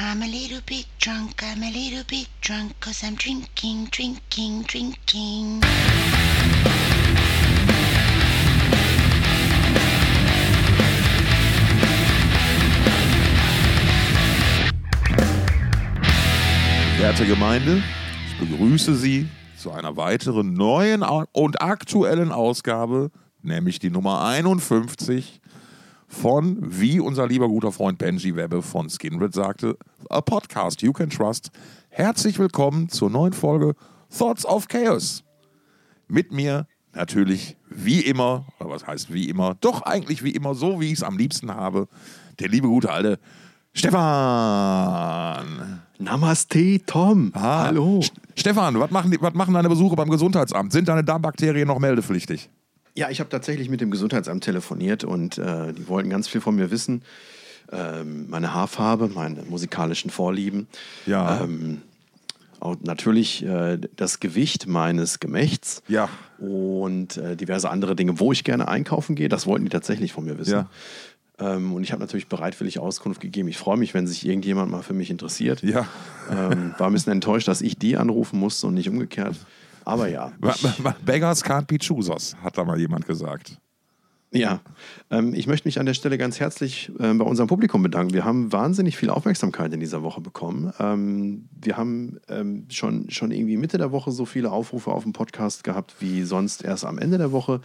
I'm a little bit drunk, I'm a little bit drunk, cause I'm drinking, drinking, drinking. Werte Gemeinde, ich begrüße Sie zu einer weiteren neuen und aktuellen Ausgabe, nämlich die Nummer 51 von, wie unser lieber guter Freund Benji Webbe von Skinrid sagte, a podcast you can trust. Herzlich willkommen zur neuen Folge Thoughts of Chaos. Mit mir natürlich wie immer, oder was heißt wie immer, doch eigentlich wie immer, so wie ich es am liebsten habe, der liebe gute alte Stefan. Namaste, Tom. Ah, Hallo. St- Stefan, was machen, die- was machen deine Besuche beim Gesundheitsamt? Sind deine Darmbakterien noch meldepflichtig? Ja, ich habe tatsächlich mit dem Gesundheitsamt telefoniert und äh, die wollten ganz viel von mir wissen. Ähm, meine Haarfarbe, meine musikalischen Vorlieben. Ja. Ähm, auch natürlich äh, das Gewicht meines Gemächts. Ja. Und äh, diverse andere Dinge, wo ich gerne einkaufen gehe. Das wollten die tatsächlich von mir wissen. Ja. Ähm, und ich habe natürlich bereitwillig Auskunft gegeben. Ich freue mich, wenn sich irgendjemand mal für mich interessiert. Ja. Ähm, war ein bisschen enttäuscht, dass ich die anrufen musste und nicht umgekehrt. Aber ja. Beggars can't be choosers, hat da mal jemand gesagt. ja. Ähm, ich möchte mich an der Stelle ganz herzlich äh, bei unserem Publikum bedanken. Wir haben wahnsinnig viel Aufmerksamkeit in dieser Woche bekommen. Ähm, wir haben ähm, schon, schon irgendwie Mitte der Woche so viele Aufrufe auf dem Podcast gehabt wie sonst erst am Ende der Woche.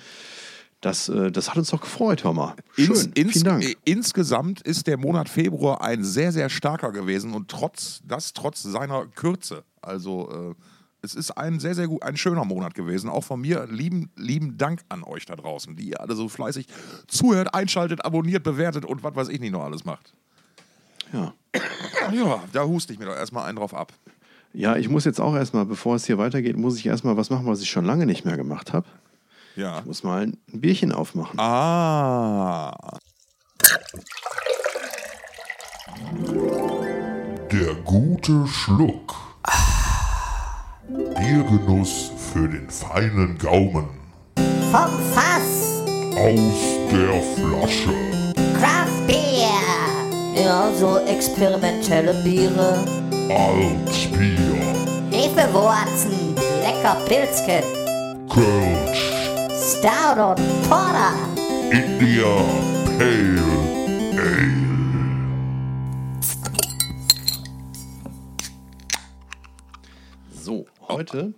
Das, äh, das hat uns doch gefreut, hör mal. Schön. Ins, ins, Vielen Dank. äh, Insgesamt ist der Monat Februar ein sehr, sehr starker gewesen und trotz das trotz seiner Kürze. Also äh, es ist ein sehr, sehr gut, ein schöner Monat gewesen. Auch von mir lieben, lieben Dank an euch da draußen, die ihr alle so fleißig zuhört, einschaltet, abonniert, bewertet und was weiß ich nicht noch alles macht. Ja. Ja, da huste ich mir doch erstmal einen drauf ab. ja, ich muss jetzt auch erstmal, bevor es hier weitergeht, muss ich erstmal was machen, was ich schon lange nicht mehr gemacht habe. Ja. Ich muss mal ein Bierchen aufmachen. Ah. Der gute Schluck. Biergenuss für den feinen Gaumen. Vom Fass, Aus der Flasche. Craft Beer, Ja, so experimentelle Biere. Altbier. Hefewurzen, Lecker Pilzken. Kölsch. Stout und Porter. India Pale Ale. Heute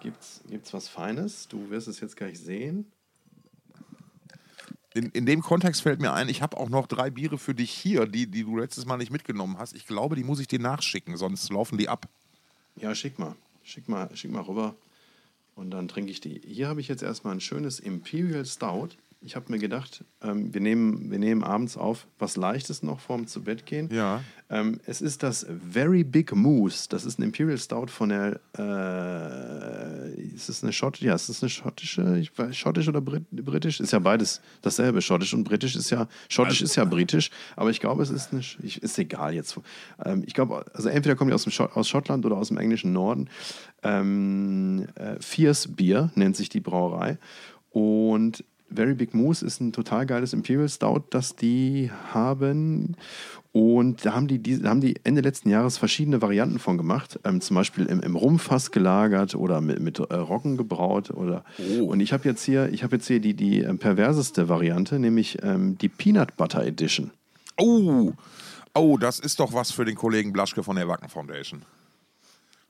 gibt's, gibt's was Feines. Du wirst es jetzt gleich sehen. In, in dem Kontext fällt mir ein, ich habe auch noch drei Biere für dich hier, die, die du letztes Mal nicht mitgenommen hast. Ich glaube, die muss ich dir nachschicken, sonst laufen die ab. Ja, schick mal. Schick mal, schick mal rüber. Und dann trinke ich die. Hier habe ich jetzt erstmal ein schönes Imperial Stout. Ich habe mir gedacht, ähm, wir, nehmen, wir nehmen abends auf was Leichtes noch vorm zu Bett gehen. Ja. Ähm, es ist das Very Big Moose. Das ist ein Imperial Stout von der. Äh, ist es eine Schott? Ja, ist es eine schottische? Ich weiß, schottisch oder Brit britisch? Ist ja beides dasselbe. Schottisch und britisch ist ja. Schottisch ist ja britisch. Aber ich glaube, es ist eine. Ich, ist egal jetzt. Ähm, ich glaube, also entweder kommt die aus, dem Schott, aus Schottland oder aus dem englischen Norden. Ähm, äh, Fierce Beer nennt sich die Brauerei. Und Very Big Moose ist ein total geiles Imperial Stout, das die haben. Und da haben die, die, da haben die Ende letzten Jahres verschiedene Varianten von gemacht. Ähm, zum Beispiel im, im Rumfass gelagert oder mit, mit äh, Roggen gebraut. Oder. Und ich habe jetzt hier, ich habe jetzt hier die, die ähm, perverseste Variante, nämlich ähm, die Peanut Butter Edition. Oh, oh, das ist doch was für den Kollegen Blaschke von der Wacken Foundation.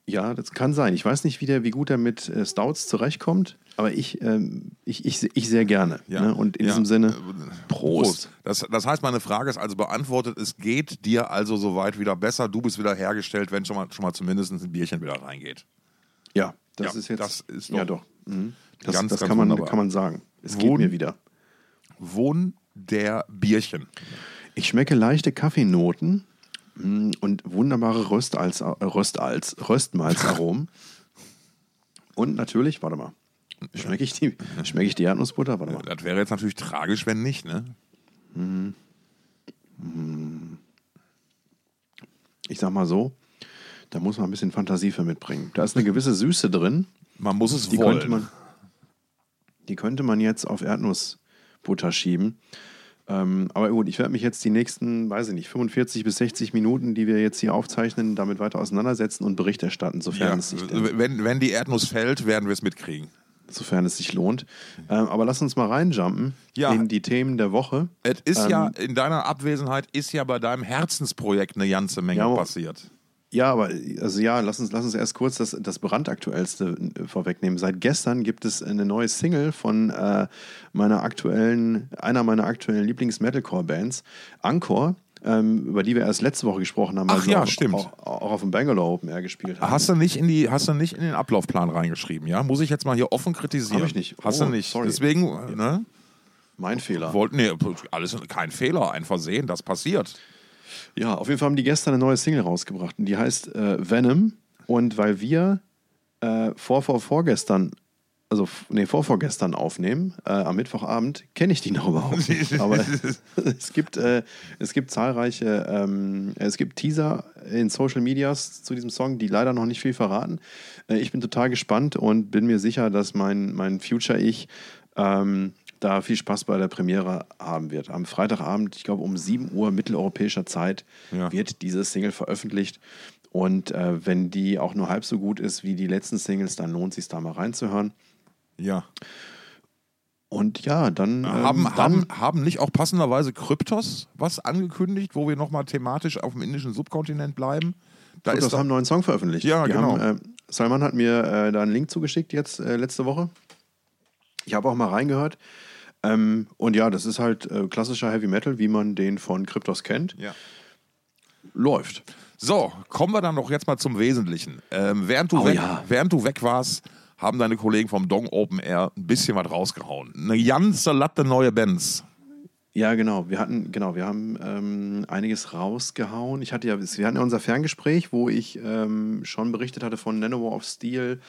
Ja, das kann sein. Ich weiß nicht, wie, der, wie gut er mit äh, Stouts zurechtkommt, aber ich, ähm, ich, ich, ich sehr gerne. Ja. Ne? Und in Ja. diesem Sinne, Äh, Prost. Das, das heißt, meine Frage ist also beantwortet. Es geht dir also soweit wieder besser. Du bist wieder hergestellt, wenn schon mal, schon mal zumindest ein Bierchen wieder reingeht. Ja, das Ja, ist jetzt. das ist ja, doch doch. Mhm. Das, ganz, das ganz kann, man, wunderbar. kann man sagen. Es geht Wun- mir wieder. Wohn der Bierchen. Ich schmecke leichte Kaffeenoten mm, und wunderbare Röstalz, äh, Röstalz, Röstmalzaromen. und natürlich, warte mal, schmecke ich die, schmecke ich die Erdnussbutter? Warte mal. Das wäre jetzt natürlich tragisch, wenn nicht, ne? Ich sag mal so, da muss man ein bisschen Fantasie für mitbringen. Da ist eine gewisse Süße drin. Man muss es Die wollen. könnte man, die könnte man jetzt auf Erdnussbutter schieben. Ähm, aber gut, ich werde mich jetzt die nächsten, weiß ich nicht, 45 bis 60 Minuten, die wir jetzt hier aufzeichnen, damit weiter auseinandersetzen und Bericht erstatten, sofern, Ja, es, sich wenn, wenn die Erdnuss fällt, werden wir es mitkriegen. Sofern es sich lohnt. Ähm, aber lass uns mal reinjumpen Ja. in die Themen der Woche. Es ist Ähm, ja, in deiner Abwesenheit ist ja bei deinem Herzensprojekt eine ganze Menge Ja, passiert. Ja, aber also ja, lass uns, lass uns erst kurz das, das brandaktuellste äh, vorwegnehmen. Seit gestern gibt es eine neue Single von äh, meiner aktuellen, einer meiner aktuellen Lieblings-Metalcore-Bands, Encore, ähm, über die wir erst letzte Woche gesprochen haben, Ach weil sie ja, auch, stimmt. Auch, auch auf dem Bangalore Open Air gespielt haben. Hast du nicht in die, hast du nicht in den Ablaufplan reingeschrieben, ja? Muss ich jetzt mal hier offen kritisieren? Hab ich nicht. Hast Oh, du nicht. sorry. Deswegen, ne? mein Fehler. Wollten, nee, alles kein Fehler, ein Versehen, das passiert. Ja, auf jeden Fall haben die gestern eine neue Single rausgebracht und die heißt äh, Venom. Und weil wir äh, vor, vor, vorgestern, also nee, vor, vorgestern aufnehmen, äh, am Mittwochabend, kenne ich die noch überhaupt nicht. Aber es gibt, äh, es gibt zahlreiche, ähm, es gibt Teaser in Social Medias zu diesem Song, die leider noch nicht viel verraten. Äh, ich bin total gespannt und bin mir sicher, dass mein, mein Future-Ich ähm, da viel Spaß bei der Premiere haben wird. Am Freitagabend, ich glaube um 7 Uhr mitteleuropäischer Zeit, Ja. wird diese Single veröffentlicht. Und äh, wenn die auch nur halb so gut ist wie die letzten Singles, dann lohnt es sich da mal reinzuhören. Ja. Und ja, dann. ähm, haben, dann haben, haben nicht auch passenderweise Kryptos was angekündigt, wo wir nochmal thematisch auf dem indischen Subkontinent bleiben? Da Kryptos haben einen neuen Song veröffentlicht. Ja, Die genau. Haben, äh, Salman hat mir äh, da einen Link zugeschickt jetzt äh, letzte Woche. Ich habe auch mal reingehört. Ähm, und ja, das ist halt äh, klassischer Heavy Metal, wie man den von Kryptos kennt. ja. Läuft. So, kommen wir dann doch jetzt mal zum Wesentlichen. Ähm, während, du Oh weg, ja. während du weg warst, haben deine Kollegen vom Dong Open Air ein bisschen was rausgehauen. Eine ganze Latte neue Bands. Ja, genau. Wir hatten, genau, wir haben ähm, einiges rausgehauen. Ich hatte ja, wir hatten ja unser Ferngespräch, wo ich ähm, schon berichtet hatte von Nanowar of Steel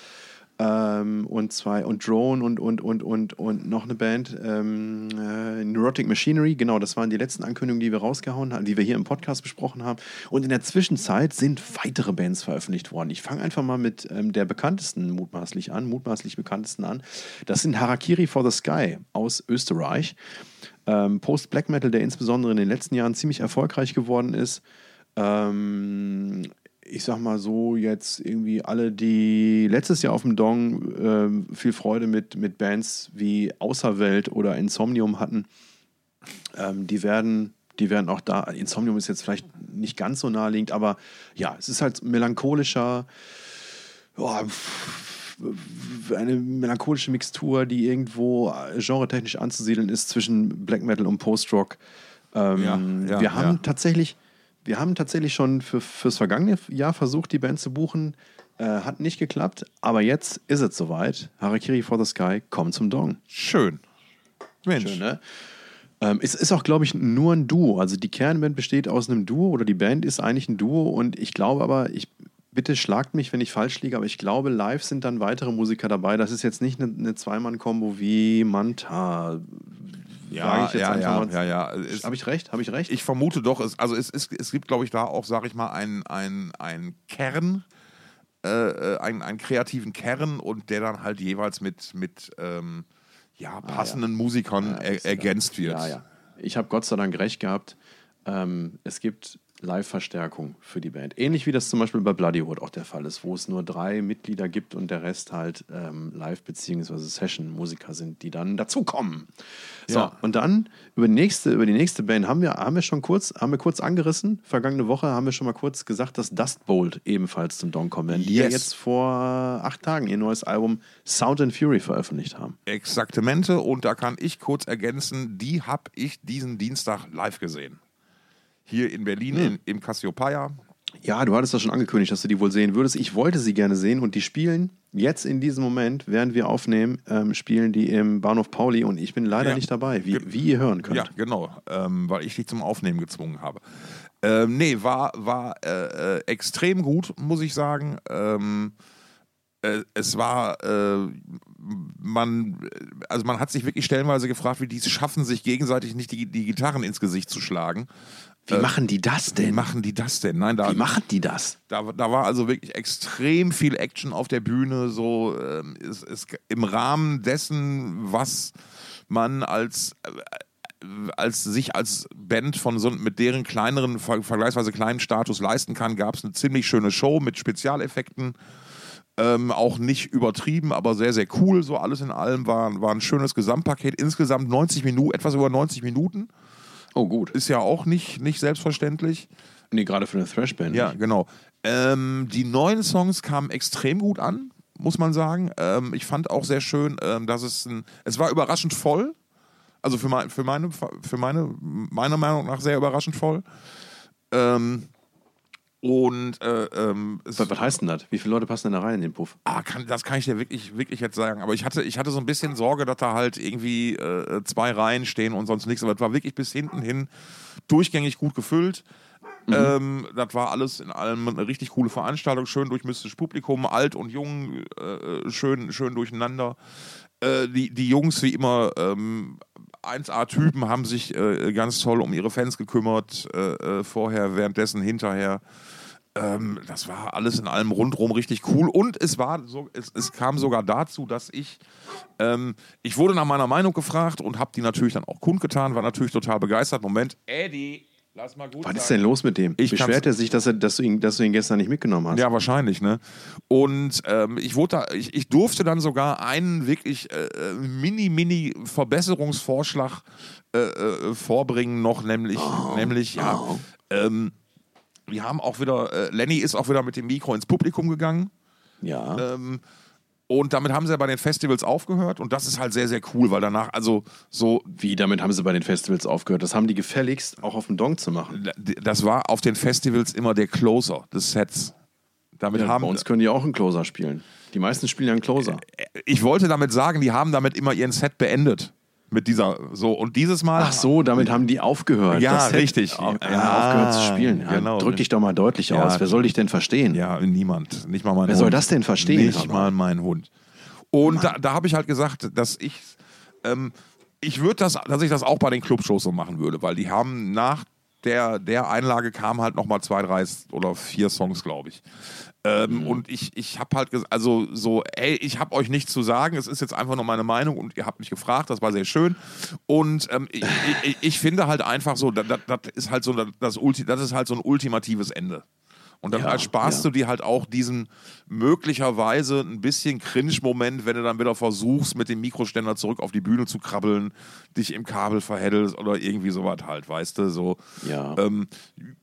ähm, und zwei und Drone und und und und und noch eine Band, ähm, äh, Neurotic Machinery. Genau, das waren die letzten Ankündigungen, die wir rausgehauen haben, die wir hier im Podcast besprochen haben. Und in der Zwischenzeit sind weitere Bands veröffentlicht worden. Ich fange einfach mal mit ähm, der bekanntesten mutmaßlich an, mutmaßlich bekanntesten an. Das sind Harakiri for the Sky aus Österreich ähm, Post-Black Metal, der insbesondere in den letzten Jahren ziemlich erfolgreich geworden ist. Ähm, ich sag mal so, jetzt irgendwie alle, die letztes Jahr auf dem Dong ähm, viel Freude mit, mit Bands wie Außerwelt oder Insomnium hatten, ähm, die werden. Die werden auch da. Insomnium ist jetzt vielleicht nicht ganz so naheliegend, aber ja, es ist halt melancholischer, ja, eine melancholische Mixtur, die irgendwo äh, genretechnisch anzusiedeln ist zwischen Black Metal und Post-Rock. Ähm, Ja, ja, wir haben ja. tatsächlich, wir haben tatsächlich schon für, fürs vergangene Jahr versucht, die Band zu buchen. Äh, hat nicht geklappt, aber jetzt ist es soweit. Harakiri for the Sky kommt zum Dong. Schön. Mensch. Schön, ne? Ähm, es ist auch, glaube ich, nur ein Duo. Also die Kernband besteht aus einem Duo oder die Band ist eigentlich ein Duo und ich glaube aber, ich bitte schlagt mich, wenn ich falsch liege, aber ich glaube, live sind dann weitere Musiker dabei. Das ist jetzt nicht eine, eine Zweimann-Kombo wie Manta. Ja, ich jetzt ja, ja, mal. ja, ja. Es- Habe ich recht? Habe ich recht? Ich vermute doch, es, also es, ist, es gibt, glaube ich, da auch, sage ich mal, einen ein Kern, äh, äh, einen, einen kreativen Kern und der dann halt jeweils mit, mit ähm, ja, passenden Musikern Ah, Ja, er, das- ergänzt wird. Ja, ja. Ich habe Gott sei Dank recht gehabt. Ähm, es gibt Live-Verstärkung für die Band. Ähnlich wie das zum Beispiel bei Bloodywood auch der Fall ist, wo es nur drei Mitglieder gibt und der Rest halt ähm, Live- bzw. Session-Musiker sind, die dann dazukommen. So, Ja. und dann über die nächste, über die nächste Band haben wir, haben wir schon kurz, haben wir kurz angerissen. Vergangene Woche haben wir schon mal kurz gesagt, dass Dustbolt ebenfalls zum Don kommen werden, die ja Yes. jetzt vor acht Tagen ihr neues Album Sound and Fury veröffentlicht haben. Exaktamente. Und da kann ich kurz ergänzen, die habe ich diesen Dienstag live gesehen. Hier in Berlin Hm. in, im Cassiopeia. Ja, du hattest das schon angekündigt, dass du die wohl sehen würdest. Ich wollte sie gerne sehen und die spielen jetzt in diesem Moment, während wir aufnehmen, ähm, spielen die im Bahnhof Pauli und ich bin leider Ja. nicht dabei, wie, wie ihr hören könnt. Ja, genau, ähm, weil ich dich zum Aufnehmen gezwungen habe. Ähm, nee, war, war äh, äh, extrem gut, muss ich sagen. Ähm, äh, es war, äh, man, also man hat sich wirklich stellenweise gefragt, wie die es schaffen, sich gegenseitig nicht die, die Gitarren ins Gesicht zu schlagen. Wie machen die das Wie denn? machen die das denn? Nein, da, Wie machen die das? da, da war also wirklich extrem viel Action auf der Bühne, so ähm, es, es, im Rahmen dessen, was man als, äh, als sich als Band von so mit deren kleineren, ver vergleichsweise kleinen Status leisten kann, gab es eine ziemlich schöne Show mit Spezialeffekten. Ähm, auch nicht übertrieben, aber sehr, sehr cool. So alles in allem war, war ein schönes Gesamtpaket. Insgesamt 90 Minuten, etwas über 90 Minuten. Oh, gut. Ist ja auch nicht, nicht selbstverständlich. Nee, gerade für eine Thrash-Band. Ja, nicht. genau. Ähm, die neuen Songs kamen extrem gut an, muss man sagen. Ähm, ich fand auch sehr schön, ähm, dass es ein, es war überraschend voll. Also für, mein, für meine, für meine, meiner Meinung nach sehr überraschend voll. Ähm, und äh, ähm, Was, was heißt denn das? Wie viele Leute passen denn da rein in den Puff? Ah, kann, das kann ich dir wirklich, wirklich jetzt sagen. Aber ich hatte, ich hatte so ein bisschen Sorge, dass da halt irgendwie äh, zwei Reihen stehen und sonst nichts. Aber es war wirklich bis hinten hin durchgängig gut gefüllt. Ähm, das war alles in allem eine richtig coole Veranstaltung. Schön durchmischtes Publikum, alt und jung, äh, schön, schön durcheinander. Äh, die, die Jungs, wie immer, ähm, 1A-Typen, haben sich äh, ganz toll um ihre Fans gekümmert. Äh, äh, vorher, währenddessen, hinterher. Ähm, das war alles in allem rundrum richtig cool. Und es war so, es, es kam sogar dazu, dass ich, ähm, ich wurde nach meiner Meinung gefragt und habe die natürlich dann auch kundgetan, war natürlich total begeistert. Moment, Eddie, lass mal gut Was ist denn los mit dem? Ich Beschwert er sich, dass, er, dass, du ihn, dass du ihn gestern nicht mitgenommen hast? Ja, wahrscheinlich, ne? Und ähm, ich, wurde da, ich, ich durfte dann sogar einen wirklich äh, äh, mini, mini Verbesserungsvorschlag äh, äh, vorbringen, noch nämlich, nämlich ja, ähm, wir haben auch wieder, äh, Lenny ist auch wieder mit dem Mikro ins Publikum gegangen. Ja. Ähm, und damit haben sie ja bei den Festivals aufgehört und das ist halt sehr, sehr cool, weil danach, also so, Wie, damit haben sie bei den Festivals aufgehört? Das haben die gefälligst auch auf dem Dong zu machen. das war auf den Festivals immer der Closer des Sets. Damit Ja, haben, bei uns können die auch einen Closer spielen. Die meisten spielen ja einen Closer. ich wollte damit sagen, die haben damit immer ihren Set beendet. Mit dieser, so, und dieses Mal. Ach so, damit haben die aufgehört. Ja, Das richtig. Ja, Ja, aufgehört zu spielen. Ja, genau. Drück dich doch mal deutlich Ja. aus. Wer soll dich denn verstehen? Ja, niemand. Nicht mal mein Wer Hund. soll das denn verstehen? Nicht mal. mein Hund. Und da, da habe ich halt gesagt, dass ich, ähm, ich würde das, dass ich das auch bei den Clubshows so machen würde, weil die haben nach der, der Einlage kamen halt nochmal zwei, drei oder vier Songs, glaube ich. Ähm, Und ich, ich habe halt gesagt, also so, ey, ich habe euch nichts zu sagen, es ist jetzt einfach nur meine Meinung und ihr habt mich gefragt, das war sehr schön. Und ähm, ich, ich, ich finde halt einfach so, das, das ist halt so das, Ulti, das ist halt so ein ultimatives Ende. Und dann Ja, ersparst ja. du dir halt auch diesen möglicherweise ein bisschen Cringe-Moment, wenn du dann wieder versuchst, mit dem Mikroständer zurück auf die Bühne zu krabbeln, dich im Kabel verheddelst oder irgendwie sowas halt, weißt du, so. Ja. Ähm,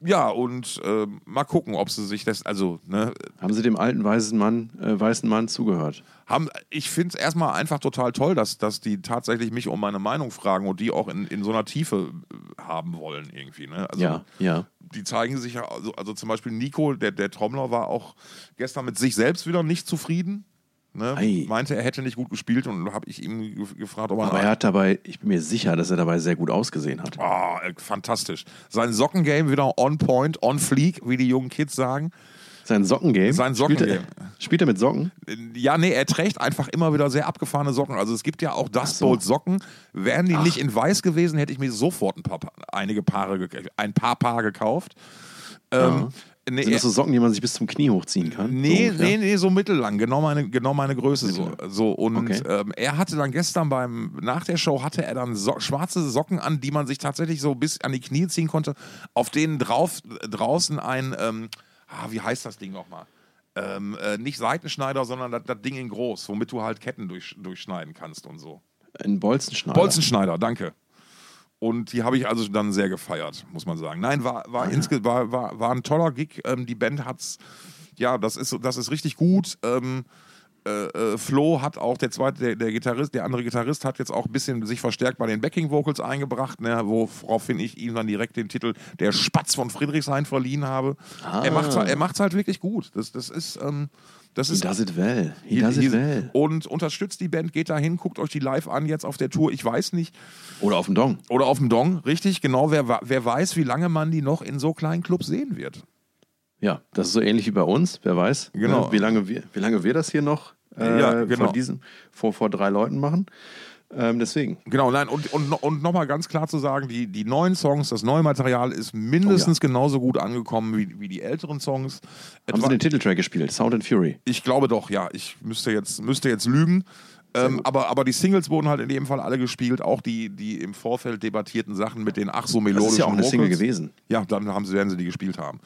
ja, und ähm, mal gucken, ob sie sich das, also, ne, Haben sie dem alten weißen Mann, äh, weißen Mann zugehört? haben, ich finde es erstmal einfach total toll, dass, dass die tatsächlich mich um meine Meinung fragen und die auch in, in so einer Tiefe äh, haben wollen, irgendwie, ne? Also, Ja, ja. Die zeigen sich ja, also, also zum Beispiel Nico, der, der Trommler, war auch gestern mit sich selbst wieder nicht zufrieden. Ne? Ei. Meinte, er hätte nicht gut gespielt und habe ich ihm ge- gefragt, ob er. Aber er hat dabei, ich bin mir sicher, dass er dabei sehr gut ausgesehen hat. Ah, äh, fantastisch. Sein Sockengame wieder on point, on fleek, wie die jungen Kids sagen. Sein Sockengame? Sein Spielt er, Sockengame. spielt er mit Socken? Ja, nee, er trägt einfach immer wieder sehr abgefahrene Socken. Also es gibt ja auch Dust Bowl Socken. Wären die nicht in weiß gewesen, hätte ich mir sofort ein paar, Pa- einige Paare, ein paar Paar gekauft. Ähm, nee, Sind das so Socken, die man sich bis zum Knie hochziehen kann? Nee, so, nee, nee, so mittellang, genau meine, genau meine Größe. So, so. Und Okay. ähm, er hatte dann gestern beim, nach der Show hatte er dann so, schwarze Socken an, die man sich tatsächlich so bis an die Knie ziehen konnte, auf denen drauf, draußen ein, ähm, ah, wie heißt das Ding nochmal? Ähm, äh, nicht Seitenschneider, sondern das, das Ding in groß, womit du halt Ketten durch, durchschneiden kannst und so. Ein Bolzenschneider. Bolzenschneider, danke. Und die habe ich also dann sehr gefeiert, muss man sagen. Nein, war, Ah, war, insge war, war, war ein toller Gig. Ähm, die Band hat's, ja, das ist, das ist richtig gut. Ähm, äh, äh, Flo hat auch, der zweite, der, der Gitarrist, der andere Gitarrist hat jetzt auch ein bisschen sich verstärkt bei den Backing Vocals eingebracht, ne, woraufhin ich ihm dann direkt den Titel Der Spatz von Friedrichshain verliehen habe. Er macht's halt, er macht's halt wirklich gut. Das, das ist, ähm, das He ist does it well. He He- does he- it well. Und unterstützt die Band, geht dahin, guckt euch die live an jetzt auf der Tour. Ich weiß nicht. Oder auf dem Dong. Oder auf dem Dong, richtig, genau. Wer, wer weiß, wie lange man die noch in so kleinen Clubs sehen wird. Ja, das ist so ähnlich wie bei uns, wer weiß. Genau. ne, Wie, lange wir, wie lange wir das hier noch äh, Ja, genau. vor, diesen, vor, vor drei Leuten machen. Ähm, deswegen. Genau, nein, und, und, und nochmal ganz klar zu sagen, die, die neuen Songs, das neue Material ist mindestens genauso gut angekommen wie, wie die älteren Songs. Haben Etwa, sie den Titeltrack gespielt? Sound and Fury. ich glaube doch, ja. Ich müsste jetzt, müsste jetzt lügen. Ähm, aber, aber die Singles wurden halt in dem Fall alle gespielt, auch die, die im Vorfeld debattierten Sachen mit den ach so melodischen Das ist ja auch eine Single gewesen. Ja, dann haben sie, werden sie die gespielt haben.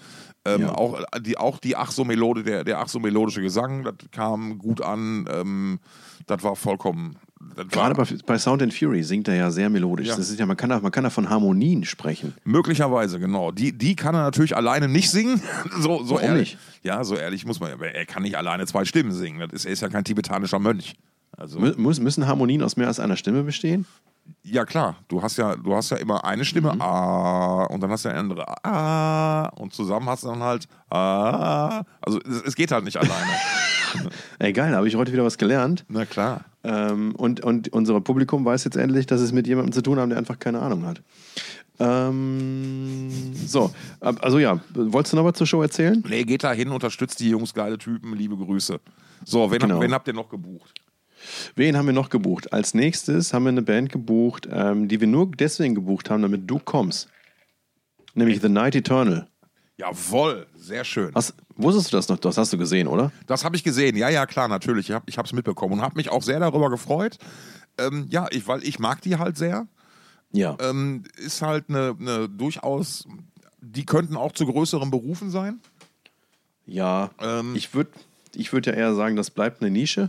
Ähm, Ja. auch, die, auch die ach so Melode, der, der ach so melodische Gesang, das kam gut an. Ähm, das war vollkommen. Das Gerade war, bei, bei Sound and Fury singt er ja sehr melodisch. Ja. Das ist ja, man kann da, man kann da von Harmonien sprechen. Möglicherweise, genau. Die, die kann er natürlich alleine nicht singen. so, so Warum ehrlich. nicht? Ja, so ehrlich muss man. Er kann nicht alleine zwei Stimmen singen. Das ist, er ist ja kein tibetanischer Mönch. Also, Mü müssen Harmonien aus mehr als einer Stimme bestehen? ja klar, du hast ja, du hast ja immer eine Stimme, Mhm. ah, und dann hast du eine andere, ah, und zusammen hast du dann halt, ah. Also es, es geht halt nicht alleine. Ey, geil, da habe ich heute wieder was gelernt. Na klar. Ähm, und, und unser Publikum weiß jetzt endlich, dass es mit jemandem zu tun haben, der einfach keine Ahnung hat. Ähm, so, also ja, wolltest du noch was zur Show erzählen? Nee, geht da hin, unterstützt die Jungs, geile Typen, liebe Grüße. So, wen, Genau. wen habt ihr noch gebucht? Wen haben wir noch gebucht? Als nächstes haben wir eine Band gebucht, ähm, die wir nur deswegen gebucht haben, damit du kommst. Nämlich The Night Eternal. Jawohl, sehr schön. Hast, wusstest du das noch? Das hast du gesehen, oder? Das habe ich gesehen. Ja, ja, klar, natürlich. Ich habe ich es mitbekommen und habe mich auch sehr darüber gefreut. Ähm, ja, ich, weil ich mag die halt sehr. Ja. Ähm, ist halt eine, eine durchaus, die könnten auch zu größeren Berufen sein. Ja, Ähm, ich würde ich würd ja eher sagen, das bleibt eine Nische.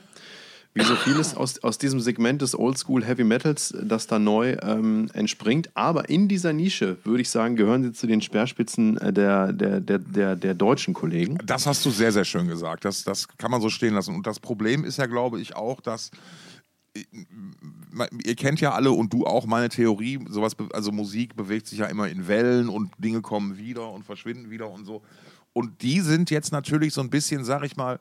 Wie so vieles aus, aus diesem Segment des Oldschool Heavy Metals, das da neu ähm, entspringt. Aber in dieser Nische, würde ich sagen, gehören sie zu den Speerspitzen äh, der, der, der, der, der deutschen Kollegen. Das hast du sehr, sehr schön gesagt. Das, das kann man so stehen lassen. Und das Problem ist ja, glaube ich, auch, dass ihr kennt ja alle und du auch meine Theorie, sowas, also Musik bewegt sich ja immer in Wellen und Dinge kommen wieder und verschwinden wieder und so. Und die sind jetzt natürlich so ein bisschen, sag ich mal,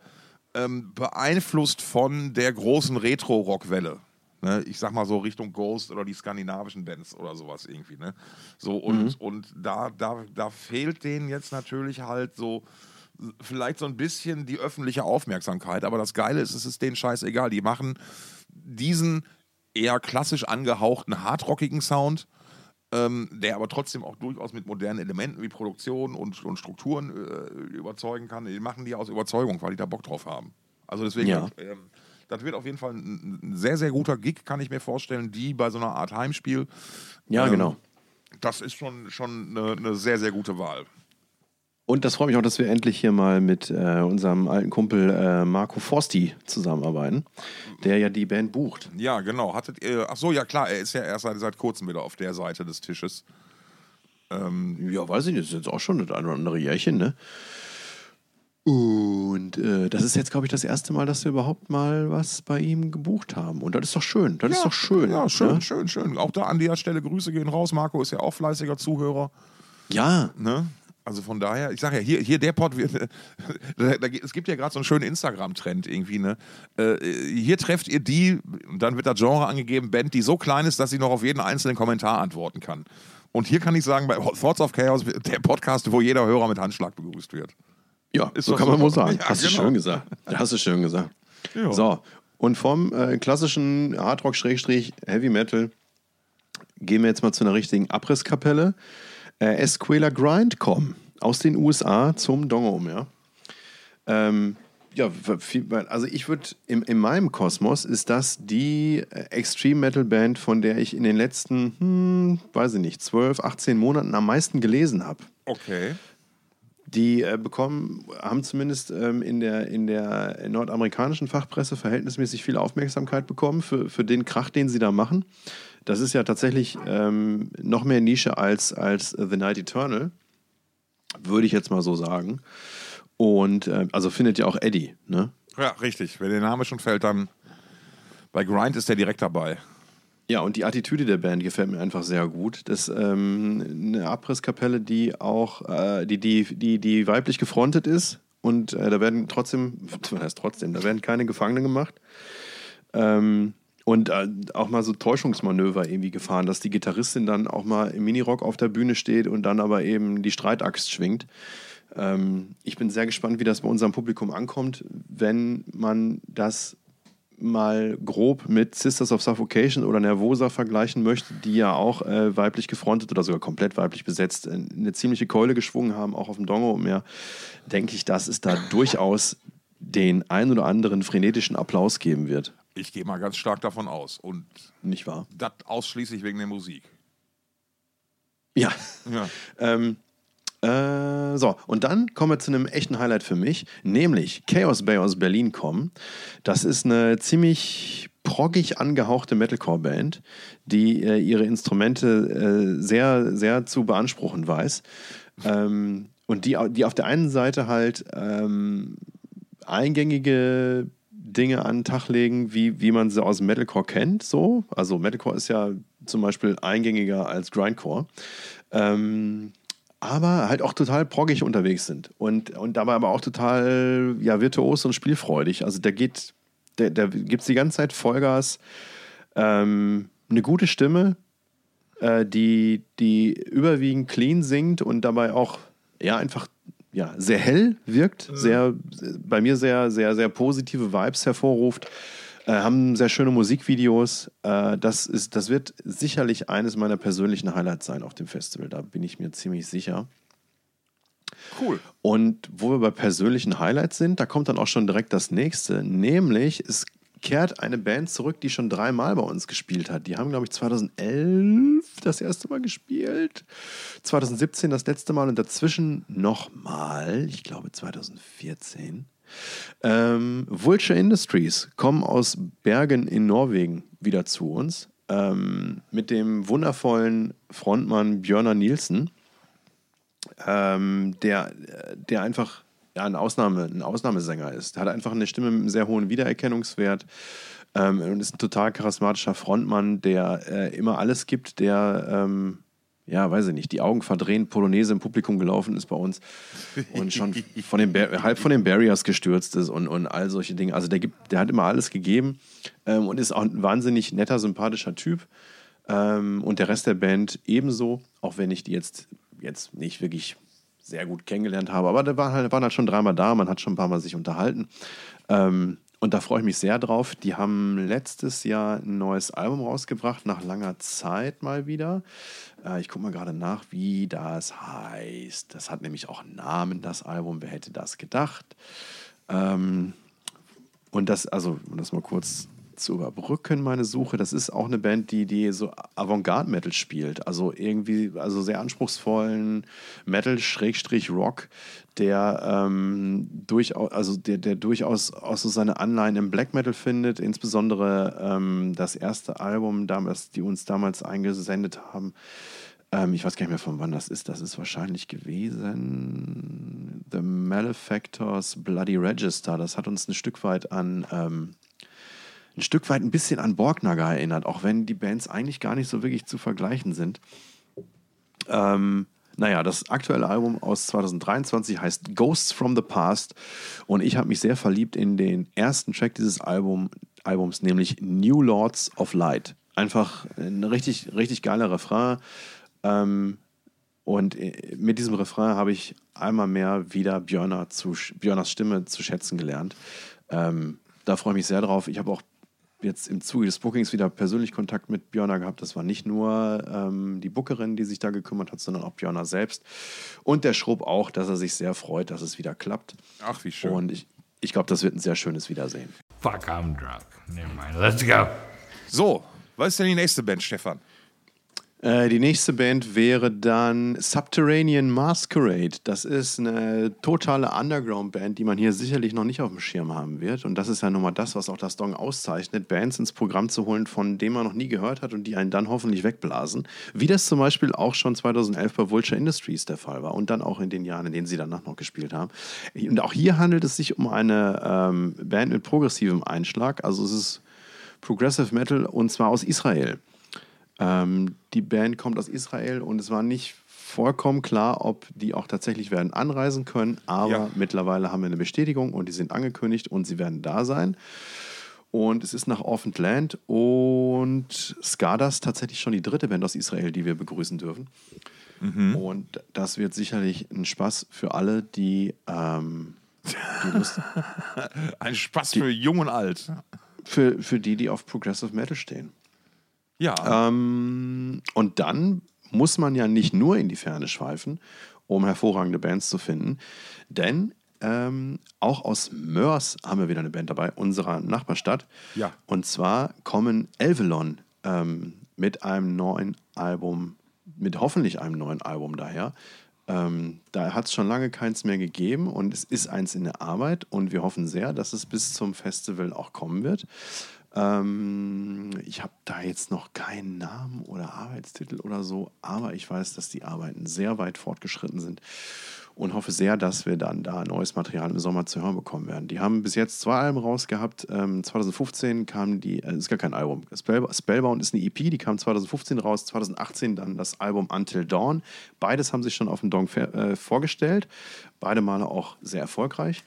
ähm, beeinflusst von der großen Retro-Rock-Welle. Ne? Ich sag mal so Richtung Ghost oder die skandinavischen Bands oder sowas irgendwie. Ne? So, und, und da, da, da fehlt denen jetzt natürlich halt so vielleicht so ein bisschen die öffentliche Aufmerksamkeit. Aber das Geile ist, es ist denen scheißegal. Die machen diesen eher klassisch angehauchten, hardrockigen Sound, ähm, der aber trotzdem auch durchaus mit modernen Elementen wie Produktion und, und Strukturen äh, überzeugen kann. Die machen die aus Überzeugung, weil die da Bock drauf haben. Also deswegen, Ja. ähm, das wird auf jeden Fall ein, ein sehr, sehr guter Gig, kann ich mir vorstellen, die bei so einer Art Heimspiel. Ja, Ähm, genau. Das ist schon, schon eine, eine sehr, sehr gute Wahl. Und das freut mich auch, dass wir endlich hier mal mit äh, unserem alten Kumpel äh, Marco Forsti zusammenarbeiten, der ja die Band bucht. Ja, genau. Hattet ihr, ach so, ja klar, er ist ja erst seit, seit kurzem wieder auf der Seite des Tisches. Ja, weiß ich nicht, das ist jetzt auch schon das ein oder andere Jährchen, ne? Und äh, das ist jetzt, glaube ich, das erste Mal, dass wir überhaupt mal was bei ihm gebucht haben. Und das ist doch schön. Das ist doch schön. Ja, schön, Ne? schön, schön. Auch da an der Stelle Grüße gehen raus. Marco ist ja auch fleißiger Zuhörer. Ja, Ne? Also von daher, ich sage ja, hier, hier der Pod, wird, da, da, es gibt ja gerade so einen schönen Instagram-Trend irgendwie, ne? Äh, hier trefft ihr die, dann wird das Genre angegeben, Band, die so klein ist, dass sie noch auf jeden einzelnen Kommentar antworten kann. Und hier kann ich sagen, bei Thoughts of Chaos, der Podcast, wo jeder Hörer mit Handschlag begrüßt wird. ja Ist so kann man wohl sagen. Ja, hast du genau. schön gesagt. Hast du schön gesagt. Ja. So, und vom äh, klassischen Hardrock-Heavy Metal gehen wir jetzt mal zu einer richtigen Abrisskapelle. Äh, Esquela Grindcom aus den USA zum Dongom, ja. Ähm, ja, also ich würde, in, in meinem Kosmos ist das die äh, Extreme Metal Band, von der ich in den letzten, hm, weiß ich nicht, 12, 18 Monaten am meisten gelesen habe. Okay. Die äh, bekommen, haben zumindest ähm, in, der, in der nordamerikanischen Fachpresse verhältnismäßig viel Aufmerksamkeit bekommen für, für den Krach, den sie da machen. Das ist ja tatsächlich ähm, noch mehr Nische als, als The Night Eternal, würde ich jetzt mal so sagen. Und äh, also findet ja auch Eddie, ne? Ja, richtig. Wenn der Name schon fällt, dann bei Grind ist der direkt dabei. Ja, und die Attitüde der Band gefällt mir einfach sehr gut. Das ist ähm, eine Abrisskapelle, die auch, äh, die, die, die, die weiblich gefrontet ist. Und äh, da werden trotzdem, was heißt trotzdem, da werden keine Gefangene gemacht. Ähm, und äh, auch mal so Täuschungsmanöver irgendwie gefahren, dass die Gitarristin dann auch mal im Minirock auf der Bühne steht und dann aber eben die Streitaxt schwingt. Ähm, ich bin sehr gespannt, wie das bei unserem Publikum ankommt, wenn man das mal grob mit Sisters of Suffocation oder Nervosa vergleichen möchte, die ja auch äh, weiblich gefrontet oder sogar komplett weiblich besetzt äh, eine ziemliche Keule geschwungen haben, auch auf dem Dongo mehr, denke ich, dass es da durchaus den ein oder anderen frenetischen Applaus geben wird. Ich gehe mal ganz stark davon aus. Und Nicht wahr? das ausschließlich wegen der Musik. Ja. Ja. Ähm, äh, so, und dann kommen wir zu einem echten Highlight für mich, nämlich Chaos Bay aus Berlin kommen. Das ist eine ziemlich proggig angehauchte Metalcore-Band, die äh, ihre Instrumente äh, sehr, sehr zu beanspruchen weiß. Ähm, und die, die auf der einen Seite halt ähm, eingängige Dinge an den Tag legen, wie, wie man sie aus Metalcore kennt. So. Also Metalcore ist ja zum Beispiel eingängiger als Grindcore. Ähm, aber halt auch total proggig unterwegs sind. Und, und dabei aber auch total ja, virtuos und spielfreudig. Also der geht, der, der gibt die ganze Zeit Vollgas. Ähm, eine gute Stimme, äh, die, die überwiegend clean singt und dabei auch ja einfach ja, sehr hell wirkt, sehr, bei mir sehr, sehr, sehr positive Vibes hervorruft. Äh, haben sehr schöne Musikvideos. Äh, das, ist, das wird sicherlich eines meiner persönlichen Highlights sein auf dem Festival. Da bin ich mir ziemlich sicher. Cool. Und wo wir bei persönlichen Highlights sind, da kommt dann auch schon direkt das nächste. Nämlich, es kehrt eine Band zurück, die schon dreimal bei uns gespielt hat. Die haben, glaube ich, 2011 das erste Mal gespielt, 2017 das letzte Mal und dazwischen nochmal, ich glaube 2014. Ähm, Vulture Industries kommen aus Bergen in Norwegen wieder zu uns ähm, mit dem wundervollen Frontmann Björnar Nielsen ähm, der, der einfach ja, ein, Ausnahme, ein Ausnahmesänger ist. Der hat einfach eine Stimme mit einem sehr hohen Wiedererkennungswert ähm, und ist ein total charismatischer Frontmann, der äh, immer alles gibt, der, ähm, ja, weiß ich nicht, die Augen verdrehend Polonaise im Publikum gelaufen ist bei uns und schon von den Bar halb von den Barriers gestürzt ist und, und all solche Dinge. Also der, gibt, der hat immer alles gegeben ähm, und ist auch ein wahnsinnig netter, sympathischer Typ. Ähm, und der Rest der Band ebenso, auch wenn ich die jetzt, jetzt nicht wirklich sehr gut kennengelernt habe. Aber da waren halt, waren halt schon dreimal da, man hat schon ein paar Mal sich unterhalten. Ähm, und da freue ich mich sehr drauf. Die haben letztes Jahr ein neues Album rausgebracht, nach langer Zeit mal wieder. Äh, ich gucke mal gerade nach, wie das heißt. Das hat nämlich auch einen Namen, das Album. Wer hätte das gedacht? Ähm, und das, also, um das mal kurz zu überbrücken, meine Suche, das ist auch eine Band, die, die so Avantgarde-Metal spielt. Also irgendwie, also sehr anspruchsvollen Metal, Schrägstrich Rock, der ähm, durchaus, also der, der durchaus auch so seine Anleihen im Black Metal findet, insbesondere ähm, das erste Album, damals, die uns damals eingesendet haben. Ähm, ich weiß gar nicht mehr von wann das ist. Das ist wahrscheinlich gewesen The Malefactors Bloody Register. Das hat uns ein Stück weit an ähm, ein Stück weit ein bisschen an Borgnagar erinnert, auch wenn die Bands eigentlich gar nicht so wirklich zu vergleichen sind. Ähm, naja, das aktuelle Album aus 2023 heißt Ghosts from the Past und ich habe mich sehr verliebt in den ersten Track dieses Album, Albums, nämlich New Lords of Light. Einfach ein richtig, richtig geiler Refrain. Ähm, und äh, mit diesem Refrain habe ich einmal mehr wieder Björner zu, Björners Stimme zu schätzen gelernt. Ähm, da freue ich mich sehr drauf. Ich habe auch jetzt im Zuge des Bookings wieder persönlich Kontakt mit Björner gehabt. Das war nicht nur ähm, die Bookerin, die sich da gekümmert hat, sondern auch Björner selbst. Und der Schrubb auch, dass er sich sehr freut, dass es wieder klappt. Ach, wie schön. Und ich, ich glaube, das wird ein sehr schönes Wiedersehen. Fuck, I'm drunk. Never mind. Let's go. So, was ist denn die nächste Band, Stefan? Äh, die nächste Band wäre dann Subterranean Masquerade. Das ist eine totale Underground-Band, die man hier sicherlich noch nicht auf dem Schirm haben wird. Und das ist ja nun mal das, was auch das Dong auszeichnet, Bands ins Programm zu holen, von denen man noch nie gehört hat und die einen dann hoffentlich wegblasen. Wie das zum Beispiel auch schon 2011 bei Vulture Industries der Fall war und dann auch in den Jahren, in denen sie danach noch gespielt haben. Und auch hier handelt es sich um eine ähm, Band mit progressivem Einschlag. Also es ist Progressive Metal und zwar aus Israel. Ähm, die Band kommt aus Israel und es war nicht vollkommen klar, ob die auch tatsächlich werden anreisen können. Aber Ja. mittlerweile haben wir eine Bestätigung und die sind angekündigt und sie werden da sein. Und es ist nach Orphaned Land und Skadas tatsächlich schon die dritte Band aus Israel, die wir begrüßen dürfen. Und das wird sicherlich ein Spaß für alle, die, ähm, die Lust, Ein Spaß für Jung und Alt. für, für die, die auf Progressive Metal stehen. Ja. Ähm, und dann muss man ja nicht nur in die Ferne schweifen, um hervorragende Bands zu finden, denn ähm, auch aus Mörs haben wir wieder eine Band dabei, unserer Nachbarstadt. Ja. Und zwar kommen Elvelon ähm, mit einem neuen Album, mit hoffentlich einem neuen Album daher. Ähm, da hat es schon lange keins mehr gegeben und es ist eins in der Arbeit und wir hoffen sehr, dass es bis zum Festival auch kommen wird. Ähm, ich habe da jetzt noch keinen Namen oder Arbeitstitel oder so, aber ich weiß, dass die Arbeiten sehr weit fortgeschritten sind und hoffe sehr, dass wir dann da neues Material im Sommer zu hören bekommen werden. Die haben bis jetzt zwei Alben rausgehabt. Ähm, 2015 kam die, äh, ist gar kein Album. Spell, Spellbound ist eine EP, die kam 2015 raus. 2018 dann das Album Until Dawn. Beides haben sich schon auf dem Dong äh, vorgestellt. Beide Male auch sehr erfolgreich.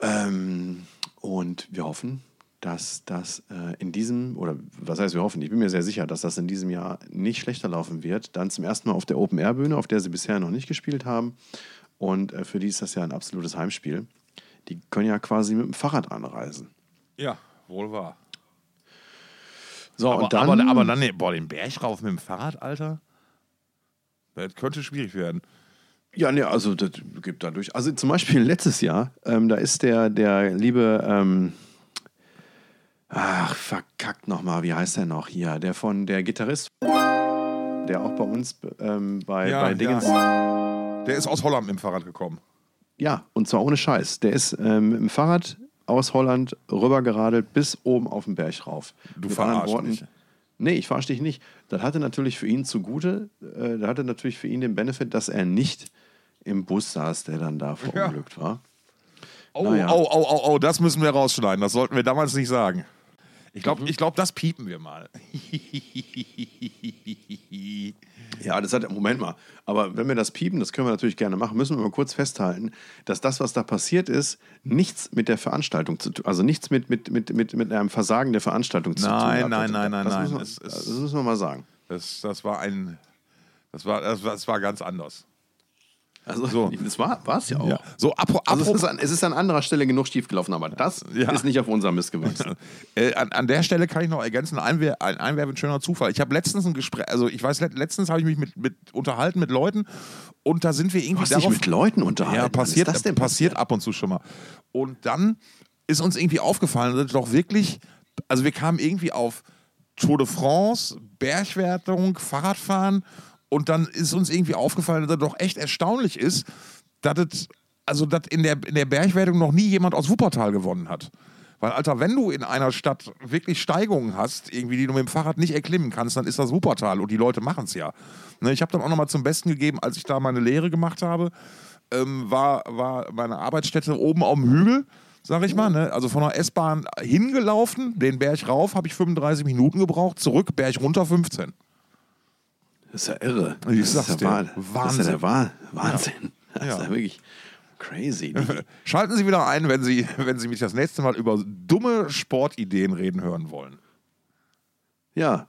Ähm, und wir hoffen, dass das äh, in diesem, oder was heißt wir hoffen, ich bin mir sehr sicher, dass das in diesem Jahr nicht schlechter laufen wird. Dann zum ersten Mal auf der Open-Air-Bühne, auf der sie bisher noch nicht gespielt haben. Und äh, für die ist das ja ein absolutes Heimspiel. Die können ja quasi mit dem Fahrrad anreisen. Ja, wohl wahr. So, Aber, und dann, aber, aber dann, boah, den Berg rauf mit dem Fahrrad, Alter. Das könnte schwierig werden. Ja, nee, also das gibt dadurch. Also zum Beispiel letztes Jahr, ähm, da ist der, der liebe, ähm, ach, verkackt nochmal, wie heißt der noch hier? Der von der Gitarrist, der auch bei uns ähm, bei, Ja, bei Dingens. Ja. Der ist aus Holland mit dem Fahrrad gekommen. und zwar ohne Scheiß. Der ist ähm, mit dem Fahrrad aus Holland rübergeradelt bis oben auf den Berg rauf. Du Mit anderen verarschst mich. Nee, ich verarsche dich nicht. Das hatte natürlich für ihn zugute, äh, das hatte natürlich für ihn den Benefit, dass er nicht im Bus saß, der dann da verunglückt war. Oh, Naja. oh, oh, oh, oh, das müssen wir rausschneiden. Das sollten wir damals nicht sagen. Ich glaube, ich glaub, das piepen wir mal. Ja, das hat, Moment mal, aber wenn wir das piepen, das können wir natürlich gerne machen, müssen wir mal kurz festhalten, dass das, was da passiert ist, nichts mit der Veranstaltung zu tun, also nichts mit, mit, mit, mit, mit einem Versagen der Veranstaltung zu tun Nein, hat. nein, nein, nein, das nein. Es ist- das müssen wir mal sagen. Das, das war ein. Das war, das das war ganz anders. Also, So. das war es ja auch. Ja. So, apro, Also es, apro, ist an, es ist an anderer Stelle genug schiefgelaufen, aber das Ja. ist nicht auf unserem Mist gewachsen. äh, an, an der Stelle kann ich noch ergänzen: Einwer, ein Einwerf ein schöner Zufall. Ich habe letztens ein Gespräch, also ich weiß, let- letztens habe ich mich mit, mit unterhalten mit Leuten und da sind wir irgendwie Du hast dich mit Leuten unterhalten. Ja, passiert, ist das denn passiert ab und zu schon mal. Und dann ist uns irgendwie aufgefallen, dass doch wirklich, also wir kamen irgendwie auf Tour de France, Bergwertung, Fahrradfahren und dann ist uns irgendwie aufgefallen, dass das doch echt erstaunlich ist, dass es, also dass in der, in der Bergwertung noch nie jemand aus Wuppertal gewonnen hat. Weil, Alter, wenn du in einer Stadt wirklich Steigungen hast, irgendwie, die du mit dem Fahrrad nicht erklimmen kannst, dann ist das Wuppertal und die Leute machen es ja. Ne, ich habe dann auch nochmal zum Besten gegeben, als ich da meine Lehre gemacht habe, ähm, war, war meine Arbeitsstätte oben am Hügel, sag ich mal. Ne? Also von der S-Bahn hingelaufen, den Berg rauf, habe ich 35 Minuten gebraucht, zurück, Berg runter 15. Das ist ja irre. Ich das sag's ist ja dir. Wahnsinn. Das ist ja der Wah- Wahnsinn. Das Ja. ist ja wirklich crazy. Schalten Sie wieder ein, wenn Sie, wenn Sie mich das nächste Mal über dumme Sportideen reden hören wollen. Ja,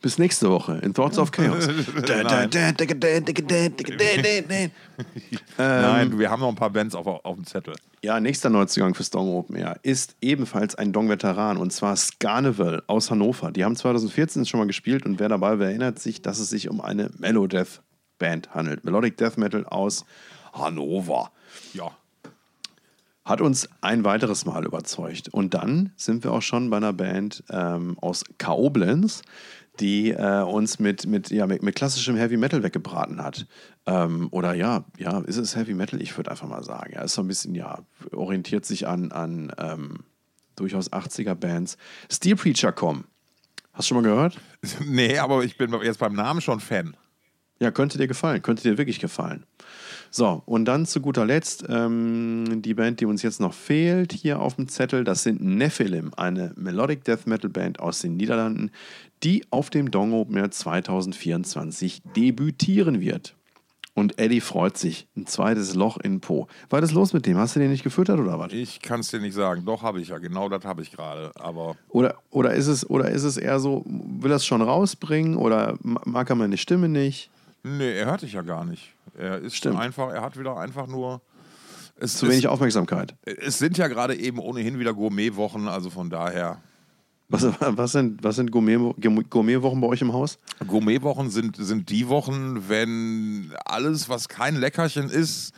bis nächste Woche in Thoughts of Chaos. Nein, wir haben noch ein paar Bands auf, auf dem Zettel. Ja, nächster Neuzugang fürs Dong Open Air ist ebenfalls ein Dong-Veteran und zwar Scarnival aus Hannover. Die haben 2014 schon mal gespielt und wer dabei war, erinnert sich, dass es sich um eine Melodeath Band handelt. Melodic Death Metal aus Hannover. Ja. Hat uns ein weiteres Mal überzeugt. Und dann sind wir auch schon bei einer Band ähm, aus Koblenz, die äh, uns mit, mit, ja, mit, mit klassischem Heavy Metal weggebraten hat. Ähm, oder ja, ja, ist es Heavy Metal? Ich würde einfach mal sagen. Ja, ist so ein bisschen, ja, orientiert sich an, an ähm, durchaus 80er-Bands. Steel Preacher kommen. Hast du schon mal gehört? Nee, aber ich bin jetzt beim Namen schon Fan. Ja, könnte dir gefallen, könnte dir wirklich gefallen. So, und dann zu guter Letzt ähm, die Band, die uns jetzt noch fehlt hier auf dem Zettel, das sind Nephilim, eine Melodic Death Metal Band aus den Niederlanden, die auf dem Dong Open Air 2024 debütieren wird. Und Eddie freut sich. Ein zweites Loch in Po. War das los mit dem? Hast du den nicht gefüttert oder was? Ich kann es dir nicht sagen. Doch, habe ich ja. Genau das habe ich gerade. Aber Oder, oder, ist es, oder ist es eher so, will er es schon rausbringen oder ma- mag er meine Stimme nicht? Nee, er hört dich ja gar nicht. Er ist Stimmt. einfach, er hat wieder einfach nur. Es, Zu es, wenig Aufmerksamkeit. es sind ja gerade eben ohnehin wieder Gourmetwochen, also von daher. Was, was sind, was sind Gourmet- Gourmetwochen bei euch im Haus? Gourmetwochen sind, sind die Wochen, wenn alles, was kein Leckerchen ist,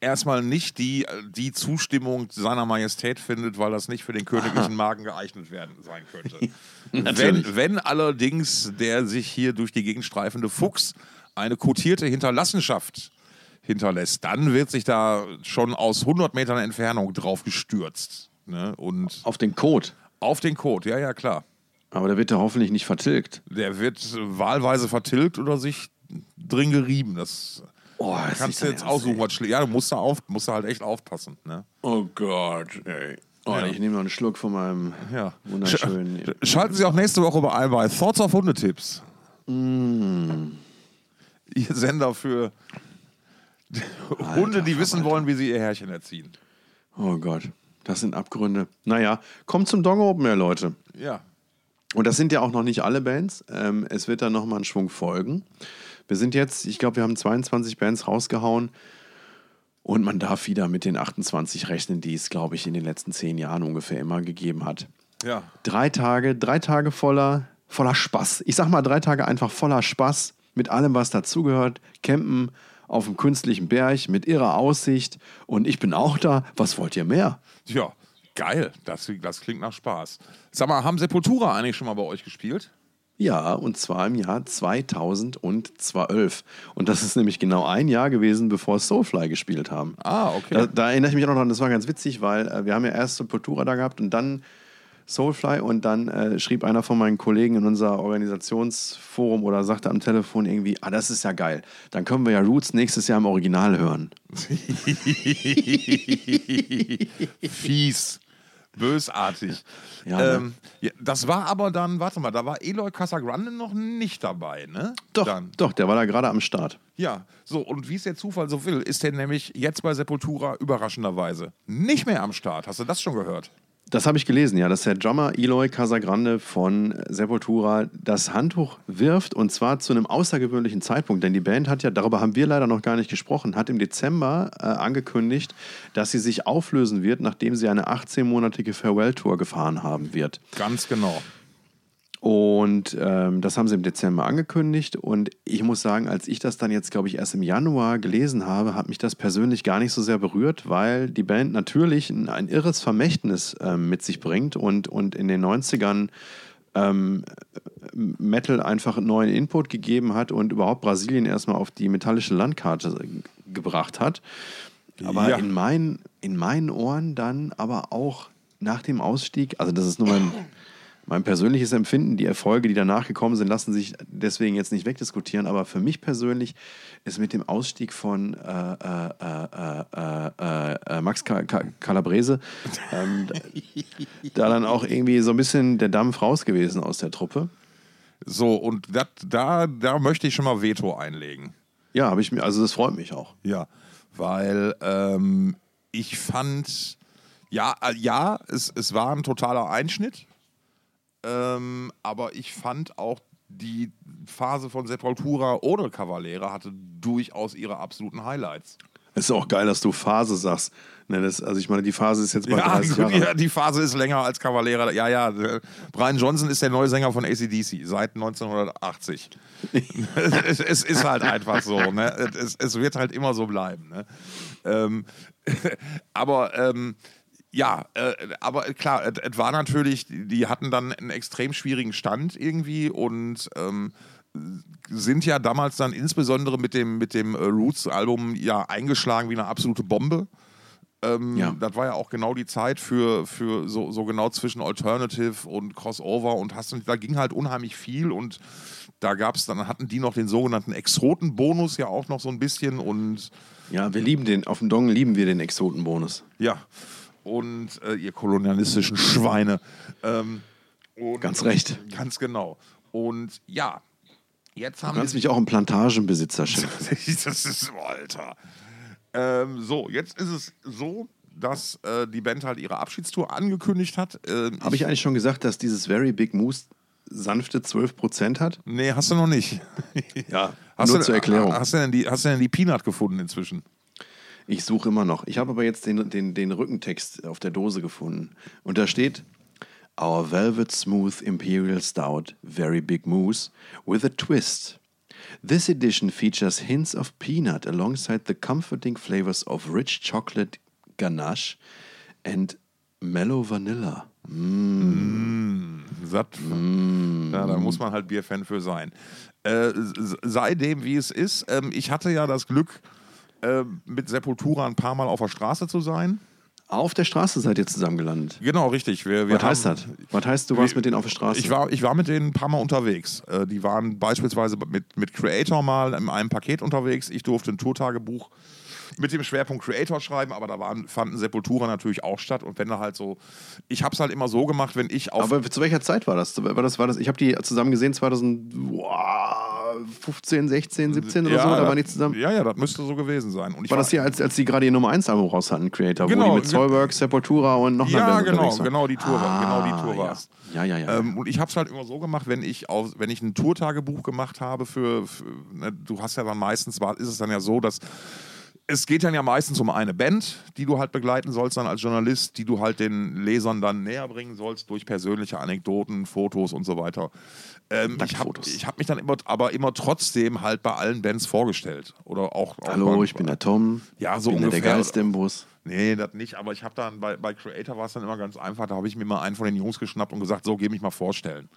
erstmal nicht die, die Zustimmung seiner Majestät findet, weil das nicht für den königlichen Magen geeignet werden sein könnte. Wenn, wenn allerdings der sich hier durch die Gegend streifende Fuchs eine kotierte Hinterlassenschaft hinterlässt, dann wird sich da schon aus 100 Metern Entfernung drauf gestürzt. Ne? Und Auf den Code. auf den Code, ja, ja, klar. Aber der wird ja hoffentlich nicht vertilgt. Der wird wahlweise vertilgt oder sich drin gerieben. Das Oh, das kannst du jetzt Ernst, aussuchen, was schlägt. Ja, du musst da, auf, musst da halt echt aufpassen. Ne? Oh Gott, ey. Oh, Ja. Ich nehme noch einen Schluck von meinem Ja. wunderschönen. Sch- Schalten Sie auch nächste Woche bei ein bei Thoughts of Hundetipps. Mm. Ihr Sender für Hunde, die wissen wollen, wie sie ihr Herrchen erziehen. Oh Gott, das sind Abgründe. Naja, kommt zum Dong Open Air, Leute. Ja. Und das sind ja auch noch nicht alle Bands. Ähm, es wird dann nochmal ein Schwung folgen. Wir sind jetzt, ich glaube, wir haben 22 Bands rausgehauen. Und man darf wieder mit den 28 rechnen, die es, glaube ich, in den letzten zehn Jahren ungefähr immer gegeben hat. Ja. Drei Tage, drei Tage voller, voller Spaß. Ich sag mal, drei Tage einfach voller Spaß mit allem, was dazugehört. Campen auf dem künstlichen Berg mit ihrer Aussicht. Und ich bin auch da. Was wollt ihr mehr? Ja, geil. Das, das klingt nach Spaß. Sag mal, haben Sepultura eigentlich schon mal bei euch gespielt? Ja, und zwar im Jahr 2012. Und das ist nämlich genau ein Jahr gewesen, bevor Soulfly gespielt haben. Ah, okay. Da, da erinnere ich mich auch noch dran, das war ganz witzig, weil äh, wir haben ja erst Sepultura da gehabt und dann Soulfly und dann äh, schrieb einer von meinen Kollegen in unser Organisationsforum oder sagte am Telefon irgendwie, ah, das ist ja geil. Dann können wir ja Roots nächstes Jahr im Original hören. Fies. Bösartig. Ja, ne? ähm, ja, das war aber dann, warte mal, da war Eloy Casagrande noch nicht dabei, ne? Doch, Dann. doch, der war da gerade am Start. Ja, so, und wie es der Zufall so will, ist der nämlich jetzt bei Sepultura überraschenderweise nicht mehr am Start. Hast du das schon gehört? Das habe ich gelesen, ja, dass der Drummer Eloy Casagrande von Sepultura das Handtuch wirft und zwar zu einem außergewöhnlichen Zeitpunkt. Denn die Band hat ja, darüber haben wir leider noch gar nicht gesprochen, hat im Dezember äh, angekündigt, dass sie sich auflösen wird, nachdem sie eine 18-monatige Farewell-Tour gefahren haben wird. Ganz genau. Und ähm, das haben sie im Dezember angekündigt. Und ich muss sagen, als ich das dann jetzt, glaube ich, erst im Januar gelesen habe, hat mich das persönlich gar nicht so sehr berührt, weil die Band natürlich ein, ein irres Vermächtnis ähm, mit sich bringt und, und in den 90ern ähm, Metal einfach einen neuen Input gegeben hat und überhaupt Brasilien erstmal auf die metallische Landkarte gebracht hat. Aber Ja. in, meinen, in meinen Ohren dann aber auch nach dem Ausstieg, also das ist nur mein, mein persönliches Empfinden, die Erfolge, die danach gekommen sind, lassen sich deswegen jetzt nicht wegdiskutieren, aber für mich persönlich ist mit dem Ausstieg von äh, äh, äh, äh, äh, äh, Max Ka Ka Calabrese ähm, da dann auch irgendwie so ein bisschen der Dampf raus gewesen aus der Truppe. So, und dat, da, da möchte ich schon mal Veto einlegen. Ja, habe ich mir, also das freut mich auch. Ja, weil ähm, ich fand, ja, äh, ja es, es war ein totaler Einschnitt, ähm, aber ich fand auch die Phase von Sepultura ohne Cavallera hatte durchaus ihre absoluten Highlights. Es ist auch geil, dass du Phase sagst. Ne, das, also ich meine, die Phase ist jetzt bei Ja, 30 gut, Jahren. ja, die Phase ist länger als Cavallera. Ja, ja, äh, Brian Johnson ist der neue Sänger von ACDC seit 1980. es, es ist halt einfach so. Ne? Es, es wird halt immer so bleiben. Ne? Ähm, aber ähm, ja, äh, aber klar, es, war natürlich, die hatten dann einen extrem schwierigen Stand irgendwie und ähm, sind ja damals dann insbesondere mit dem, mit dem äh, Roots-Album ja eingeschlagen wie eine absolute Bombe. Ähm, Ja. Das war ja auch genau die Zeit für, für so, so genau zwischen Alternative und Crossover und hast, da ging halt unheimlich viel und da gab es, dann hatten die noch den sogenannten Exoten-Bonus ja auch noch so ein bisschen und Ja, wir lieben den, auf dem Dong lieben wir den Exotenbonus. ja, und äh, ihr kolonialistischen Schweine. Ähm, Ganz recht. Ganz genau. Und ja, jetzt Du haben kannst wir. mich auch einen Plantagenbesitzer schimpfen. das ist, oh, Alter. Ähm, so, jetzt ist es so, dass äh, die Band halt ihre Abschiedstour angekündigt hat. Ähm, Habe ich eigentlich schon gesagt, dass dieses Very Big Moose sanfte 12% hat? Nee, hast du noch nicht. Ja, Hast nur du, zur Erklärung. Hast du, denn die, hast du denn die Peanut gefunden inzwischen? Ich suche immer noch. Ich habe aber jetzt den, den, den Rückentext auf der Dose gefunden. Und da steht: Our velvet smooth imperial stout, very big moose, with a twist. This edition features hints of peanut alongside the comforting flavors of rich chocolate ganache and mellow vanilla. Satt. Ja, da muss man halt Bierfan für sein. Äh, sei dem, wie es ist. Ähm, ich hatte ja das Glück, äh, mit Sepultura ein paar Mal auf der Straße zu sein. Auf der Straße seid ihr zusammen gelandet. Genau, richtig. Wir, wir Was heißt das? Was heißt, du warst mit denen auf der Straße? Ich war, ich war mit denen ein paar Mal unterwegs. Äh, die waren beispielsweise mit, mit Creator mal in einem Paket unterwegs. Ich durfte ein Tourtagebuch mit dem Schwerpunkt Creator schreiben, aber da waren, fanden Sepultura natürlich auch statt. Und wenn da halt so, ich habe es halt immer so gemacht, wenn ich auf Aber zu welcher Zeit war das? War das, war das ich habe die zusammen gesehen 2015, 16, 17 oder so. Da waren die zusammen. Ja, ja, das müsste so gewesen sein. Ich War das hier, als, als die gerade ihr Nummer 1 Album raus hatten, Creator, wo Genau, die mit ge- Soilworks, Sepultura und noch einer Ja, Band genau, genau die Tour, war- genau die Tour Ah, war ja. es. Ja, ja, ja. Ähm, und ich habe es halt immer so gemacht, wenn ich auf, wenn ich ein Tourtagebuch gemacht habe für, für ne, du hast ja dann meistens, war, ist es dann ja so, dass es geht dann ja meistens um eine Band, die du halt begleiten sollst dann als Journalist, die du halt den Lesern dann näher bringen sollst durch persönliche Anekdoten, Fotos und so weiter. Ähm, ich habe hab mich dann immer, aber immer trotzdem halt bei allen Bands vorgestellt. Oder auch, auch Hallo, bei, ich bin der Tom. Ja, so bin der ungefähr. geilste im Bus. Nee, das nicht, aber ich habe dann bei, bei Creator war es dann immer ganz einfach, da habe ich mir mal einen von den Jungs geschnappt und gesagt, so, geh mich mal vorstellen.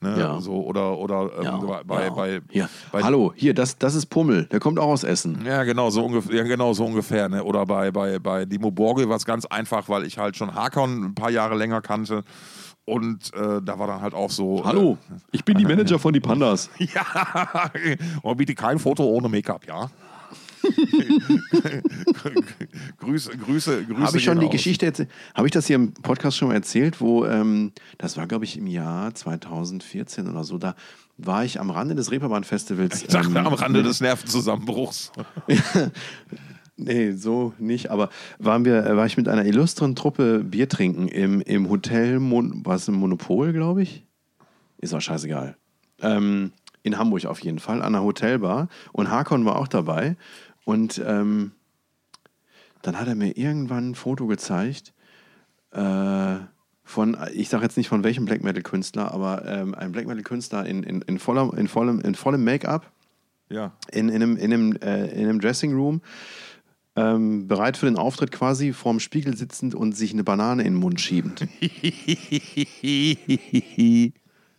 Ne? Ja. So, oder oder ähm, Ja, bei, ja. bei, hier. bei Hallo, hier, das, das ist Pummel. Der kommt auch aus Essen. Ja, genau, so ungefähr, ja, genau, so ungefähr. Ne? Oder bei, bei, bei Dimo Borgel war es ganz einfach, weil ich halt schon Hakon ein paar Jahre länger kannte. Und äh, da war dann halt auch so. Hallo, ich bin die Manager von die Pandas. Äh, ja, und bitte kein Foto ohne Make-up, ja? Grüße, Grüße, Grüße. Habe ich schon die raus. Geschichte? Habe ich das hier im Podcast schon mal erzählt, wo ähm, das war, glaube ich, im Jahr 2014 oder so. Da war ich am Rande des Reeperbahn-Festivals. Ich dachte, ähm, am Rande des Nervenzusammenbruchs. Nee, so nicht. Aber waren wir, äh, war ich mit einer illustren Truppe Bier trinken im, im Hotel, Mon war es ein Monopol, glaube ich? Ist auch scheißegal. Ähm, in Hamburg auf jeden Fall, an der Hotelbar. Und Hakon war auch dabei. Und ähm, dann hat er mir irgendwann ein Foto gezeigt äh, von, ich sage jetzt nicht von welchem Black Metal Künstler, aber ähm, ein Black Metal Künstler in, in, in, voller, in vollem, in vollem Make-up Ja. in, in, einem, in, einem, äh, in einem Dressing Room, ähm, bereit für den Auftritt quasi vorm Spiegel sitzend und sich eine Banane in den Mund schiebend.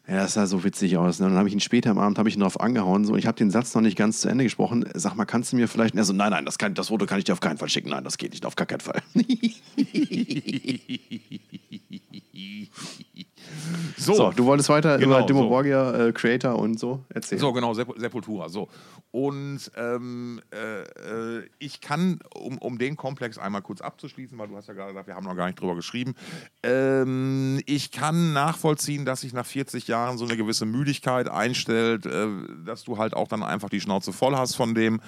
Ja, das sah so witzig aus. Ne? Und dann habe ich ihn später am Abend habe ich ihn drauf angehauen so, und ich habe den Satz noch nicht ganz zu Ende gesprochen. Sag mal, kannst du mir vielleicht. Er so, nein, nein, das, kann, das Foto kann ich dir auf keinen Fall schicken. Nein, das geht nicht, auf gar keinen Fall. So, So, du wolltest weiter Genau, über Dimo so. Borgia, äh, Creator und so erzählen. So, genau, Sep Sepultura. So. Und ähm, äh, äh, ich kann, um, um den Komplex einmal kurz abzuschließen, weil du hast ja gerade gesagt, wir haben noch gar nicht drüber geschrieben, ähm, ich kann nachvollziehen, dass sich nach 40 Jahren so eine gewisse Müdigkeit einstellt, äh, dass du halt auch dann einfach die Schnauze voll hast von dem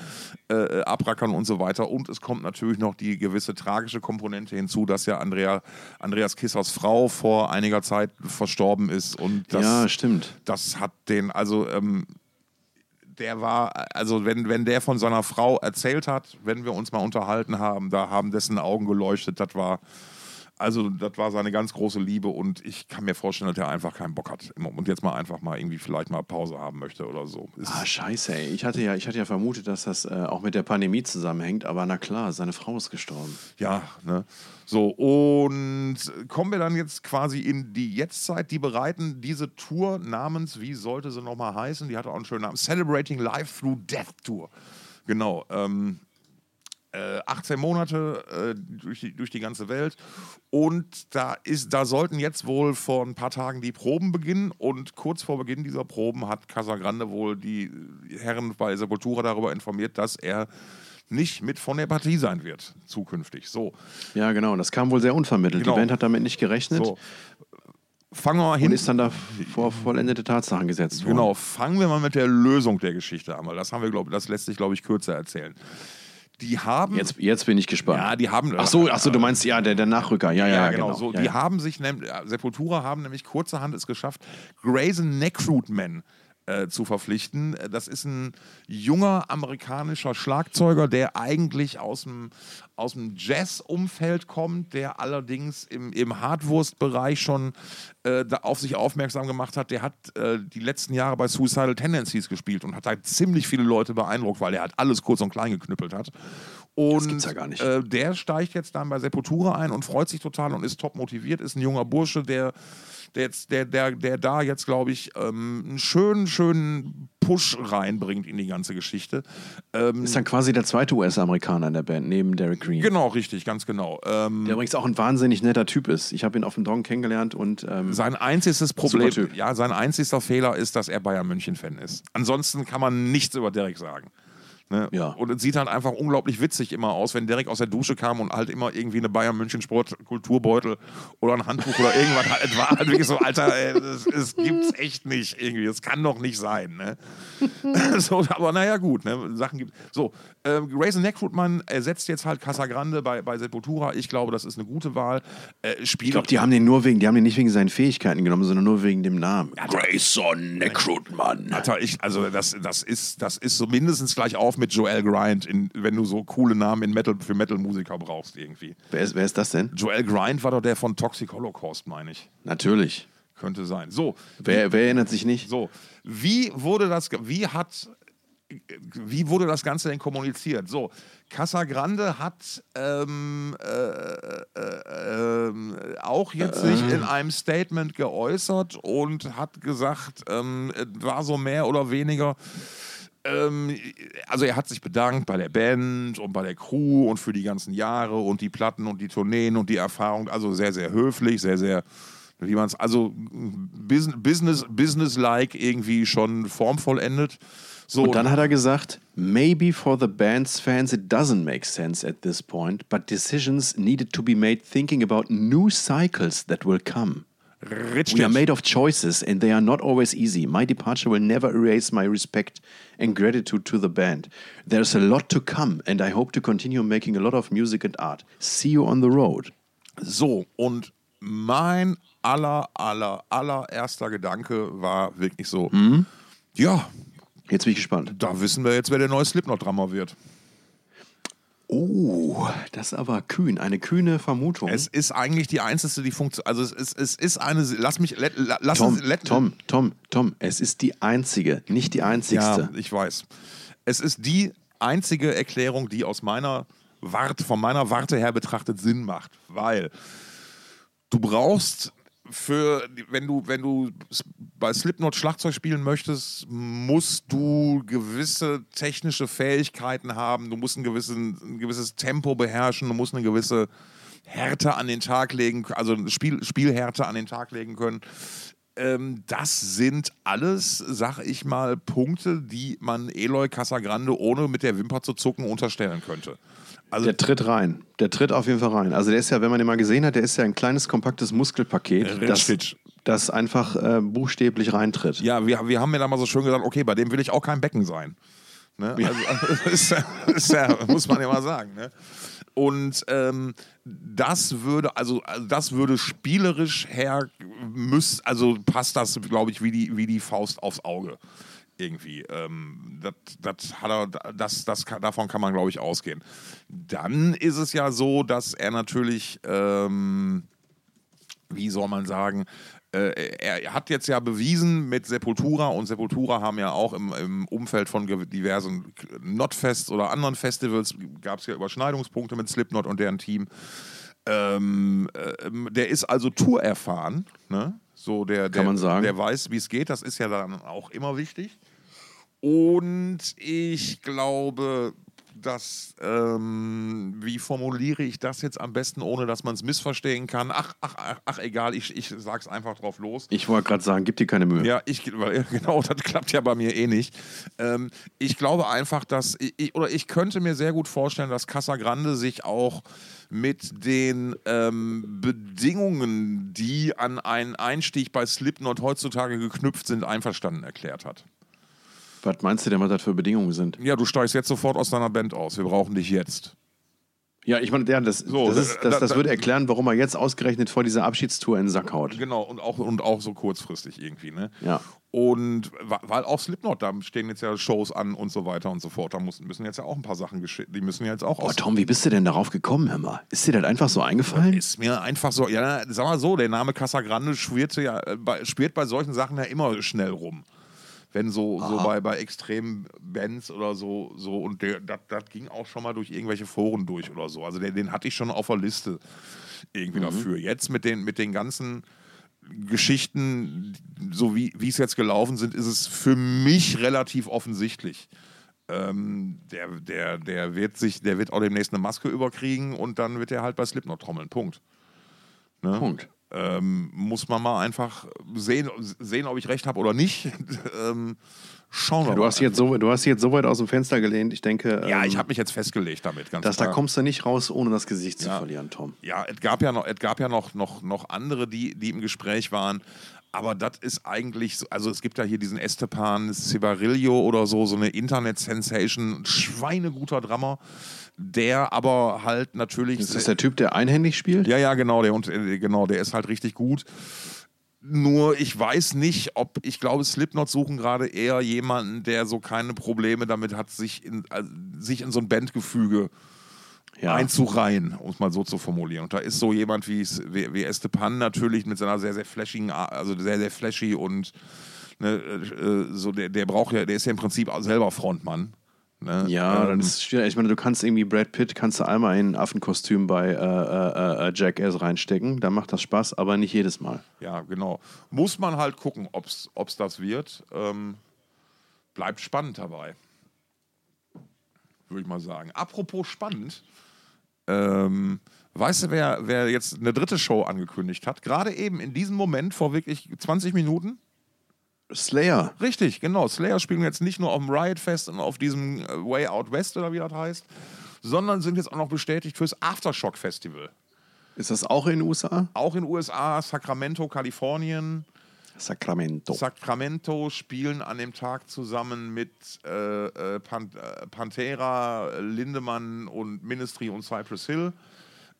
äh, Abrackern und so weiter. Und es kommt natürlich noch die gewisse tragische Komponente hinzu, dass ja Andrea, Andreas Kissers Frau vor einiger Zeit verstorben ist. Und das, ja, stimmt. das hat den, also ähm, der war, also wenn, wenn der von seiner Frau erzählt hat, wenn wir uns mal unterhalten haben, da haben dessen Augen geleuchtet, das war, also das war seine ganz große Liebe und ich kann mir vorstellen, dass er einfach keinen Bock hat und jetzt mal einfach mal irgendwie vielleicht mal Pause haben möchte oder so. Ist, Ah, scheiße, ey. Ich hatte ja, ich hatte ja vermutet, dass das äh, auch mit der Pandemie zusammenhängt, aber na klar, seine Frau ist gestorben. Ja, ne? So, und kommen wir dann jetzt quasi in die Jetztzeit. Die bereiten diese Tour namens, wie sollte sie nochmal heißen? Die hatte auch einen schönen Namen: Celebrating Life Through Death Tour. Genau. Ähm, äh, 18 Monate äh, durch, die, durch die ganze Welt. Und da, ist, da sollten jetzt wohl vor ein paar Tagen die Proben beginnen. Und kurz vor Beginn dieser Proben hat Casagrande wohl die Herren bei Sepultura darüber informiert, dass er nicht mit von der Partie sein wird, zukünftig. So, Ja, genau. Das kam wohl sehr unvermittelt. Genau. Die Band hat damit nicht gerechnet so. Fangen wir mal und hin. ist dann da vor vollendete Tatsachen gesetzt worden. Genau, fangen wir mal mit der Lösung der Geschichte an, weil das haben wir, glaube das lässt sich, glaube ich, kürzer erzählen. Die haben. Jetzt, jetzt bin ich gespannt. ja, die haben. Ach so, ach so, du meinst ja, der, der Nachrücker. Ja, ja, Ja, ja genau. genau. So, ja, die haben sich, äh, Sepultura haben nämlich kurzerhand es geschafft, Grayson Neckrutman äh, zu verpflichten. Äh, Das ist ein junger amerikanischer Schlagzeuger, der eigentlich aus dem, aus dem Jazz-Umfeld kommt, der allerdings im, im Hardwurst-Bereich schon äh, auf sich aufmerksam gemacht hat. Der hat äh, die letzten Jahre bei Suicidal Tendencies gespielt und hat da ziemlich viele Leute beeindruckt, weil er halt alles kurz und klein geknüppelt hat. Und gibt's ja gar nicht. Äh, der steigt jetzt dann bei Sepultura ein und freut sich total und ist top motiviert, ist ein junger Bursche, der, der, jetzt, der, der, der da jetzt, glaube ich, ähm, einen schönen, schönen Push reinbringt in die ganze Geschichte. Ähm, Ist dann quasi der zweite US-Amerikaner in der Band, neben Derek Green. genau, richtig, ganz genau. Ähm, Der übrigens auch ein wahnsinnig netter Typ ist. Ich habe ihn auf dem Dong kennengelernt und ähm, Sein einziges Problem, ja, sein einzigster Fehler ist, dass er Bayern München-Fan ist. Ansonsten kann man nichts über Derek sagen. Ne? Ja. Und es sieht halt einfach unglaublich witzig immer aus, wenn Derek aus der Dusche kam und halt immer irgendwie eine Bayern München Sport Kulturbeutel oder ein Handtuch oder irgendwas. Es war halt wirklich so, Alter, ey, das, das gibt's echt nicht irgendwie. Das kann doch nicht sein. Ne? so, aber naja, gut, ne? Sachen gibt. So, ähm, Grayson Neckrootman ersetzt jetzt halt Casagrande bei, bei Sepultura. Ich glaube, das ist eine gute Wahl. Äh, ich glaube, die haben den nur wegen, die haben den nicht wegen seinen Fähigkeiten genommen, sondern nur wegen dem Namen. Grayson Neckrotman. Alter, ich, also das, das, ist, das ist so mindestens gleich auf mit Joel Grind, in, wenn du so coole Namen in Metal, für Metal-Musiker brauchst irgendwie. Wer ist, wer ist das denn? Joel Grind war doch der von Toxic Holocaust, meine ich. Natürlich. Könnte sein. So, Wer, wer erinnert sich nicht? so. Wie wurde das, wie hat, wie wurde das Ganze denn kommuniziert? So, Casagrande hat ähm, äh, äh, ähm, auch jetzt sich in einem Statement geäußert und hat gesagt, ähm, es war so mehr oder weniger ähm, also er hat sich bedankt bei der Band und bei der Crew und für die ganzen Jahre und die Platten und die Tourneen und die Erfahrung. Also sehr, sehr höflich, sehr, sehr, wie man es, also Business, Business, Business-like irgendwie schon formvollendet. So, Und dann hat er gesagt, maybe for the band's fans it doesn't make sense at this point, but decisions needed to be made thinking about new cycles that will come. Richtig. We are made of choices and they are not always easy. My departure will never erase my respect and gratitude to the band. There's a lot to come and I hope to continue making a lot of music and art. See you on the road. So, und mein aller, aller, allererster Gedanke war wirklich so, Mhm. ja, Jetzt bin ich gespannt. da wissen wir jetzt, wer der neue Slipknot-Drummer wird. Oh, das ist aber kühn. Eine kühne Vermutung. Es ist eigentlich die einzige, die funktioniert. Also es ist, es ist eine. Lass mich. Let, lass Tom, es, let, Tom, Tom, Tom, es ist die einzige, nicht die einzigste. Ja, ich weiß. Es ist die einzige Erklärung, die aus meiner Warte, von meiner Warte her betrachtet Sinn macht. Weil du brauchst für, wenn du, wenn du bei Slipknot Schlagzeug spielen möchtest, musst du gewisse technische Fähigkeiten haben, du musst ein, gewissen, ein gewisses Tempo beherrschen, du musst eine gewisse Härte an den Tag legen, also Spiel, Spielhärte an den Tag legen können. Ähm, das sind alles, sag ich mal, Punkte, die man Eloy Casagrande ohne mit der Wimper zu zucken unterstellen könnte. Also Der tritt rein. Der tritt auf jeden Fall rein. Also der ist ja, wenn man den mal gesehen hat, der ist ja ein kleines, kompaktes Muskelpaket, das, das einfach äh, buchstäblich reintritt. Ja, wir, wir haben mir da mal so schön gesagt, okay, bei dem will ich auch kein Becken sein. Ne? Also, also ist, ja, ist ja, muss man ja mal sagen. Ne? Und ähm, das würde, also, also das würde spielerisch her, müß, also passt das, glaube ich, wie die, wie die Faust aufs Auge. Irgendwie. Ähm, das, das hat er, das, das davon kann man, glaube ich, ausgehen. Dann ist es ja so, dass er natürlich. Ähm, wie soll man sagen, äh, er hat jetzt ja bewiesen mit Sepultura und Sepultura haben ja auch im, im Umfeld von diversen Notfests oder anderen Festivals gab es ja Überschneidungspunkte mit Slipknot und deren Team. Ähm, ähm, der ist also Tour erfahren, ne? So der, der, Kann man sagen. der weiß, wie es geht. Das ist ja dann auch immer wichtig. Und ich glaube, dass, ähm, wie formuliere ich das jetzt am besten, ohne dass man es missverstehen kann? Ach, ach, ach, ach egal, ich, ich sag's einfach drauf los. Ich wollte gerade sagen, gib dir keine Mühe. Ja, ich, weil, genau, das klappt ja bei mir eh nicht. Ähm, ich glaube einfach, dass, ich, oder ich könnte mir sehr gut vorstellen, dass Casagrande sich auch mit den ähm, Bedingungen, die an einen Einstieg bei Slipknot heutzutage geknüpft sind, einverstanden erklärt hat. Was meinst du denn, was das für Bedingungen sind? Ja, du steigst jetzt sofort aus deiner Band aus. Wir brauchen dich jetzt. Ja, ich meine, ja, das, So, das, ist, da- das, das da- würde erklären, warum er jetzt ausgerechnet vor dieser Abschiedstour in den Sack haut. Genau, und auch, und auch so kurzfristig irgendwie, ne? Ja. Und weil auch Slipknot, da stehen jetzt ja Shows an und so weiter und so fort. Da müssen, jetzt ja auch ein paar Sachen geschehen. Die müssen ja jetzt auch Oh, aus. Tom, wie bist du denn darauf gekommen, hör mal? Ist dir das einfach so eingefallen? Ist mir einfach so, ja, sag mal so, der Name Casagrande schwirrte ja, äh, bei, schwirrt bei solchen Sachen ja immer schnell rum. Wenn so, so bei, bei extremen Bands oder so, so und der, das das ging auch schon mal durch irgendwelche Foren durch oder so. Also den, den hatte ich schon auf der Liste irgendwie dafür. Jetzt mit den, mit den ganzen Geschichten, so wie wie es jetzt gelaufen sind, ist es für mich relativ offensichtlich. Ähm, der, der, der wird sich, der wird auch demnächst eine Maske überkriegen und dann wird er halt bei Slipknot trommeln. Punkt. Ne? Punkt. Ähm, muss man mal einfach sehen, sehen ob ich recht habe oder nicht. ähm, schauen wir Du mal. hast, jetzt so, du hast dich jetzt so weit aus dem Fenster gelehnt, ich denke, ja, ähm, ich habe mich jetzt festgelegt damit. Ganz dass, da klar. kommst du nicht raus, ohne das Gesicht zu Ja. verlieren, Tom. Ja, es gab ja noch, es gab ja noch, noch, noch andere, die, die im Gespräch waren. Aber das ist eigentlich, so, also es gibt ja hier diesen Estepan Cibarillo oder so, so eine Internet-Sensation, schweineguter Drummer, der aber halt natürlich. Ist das der Typ, der einhändig spielt? ja, ja, genau, der, und, äh, genau, der ist halt richtig gut. Nur ich weiß nicht, ob, ich glaube, Slipknot suchen gerade eher jemanden, der so keine Probleme damit hat, sich in, äh, sich in so ein Bandgefüge Ja. einzureihen, um es mal so zu formulieren. Und da ist so jemand wie, wie, wie Estepan natürlich mit seiner sehr, sehr flashigen, also sehr, sehr flashy und ne, äh, so, der, der braucht ja, der ist ja im Prinzip selber Frontmann. Ne? Ja, Ähm, das ist schwierig. Ich meine, du kannst irgendwie Brad Pitt, kannst du einmal in ein Affenkostüm bei äh, äh, äh, Jackass reinstecken, da macht das Spaß, aber nicht jedes Mal. Ja, genau. Muss man halt gucken, ob es das wird. Ähm, bleibt spannend dabei. Würde ich mal sagen. Apropos spannend. Ähm, weißt du, wer, wer jetzt eine dritte Show angekündigt hat? Gerade eben in diesem Moment vor wirklich 20 Minuten? Slayer. Richtig, genau. Slayer spielen jetzt nicht nur auf dem Riot Fest und auf diesem äh, Way Out West oder wie das heißt, sondern sind jetzt auch noch bestätigt fürs Aftershock Festival. Ist das auch in den USA? Auch in USA, Sacramento, Kalifornien. Sacramento. Sacramento spielen an dem Tag zusammen mit äh, äh, Pan äh, Pantera, Lindemann und Ministry und Cypress Hill.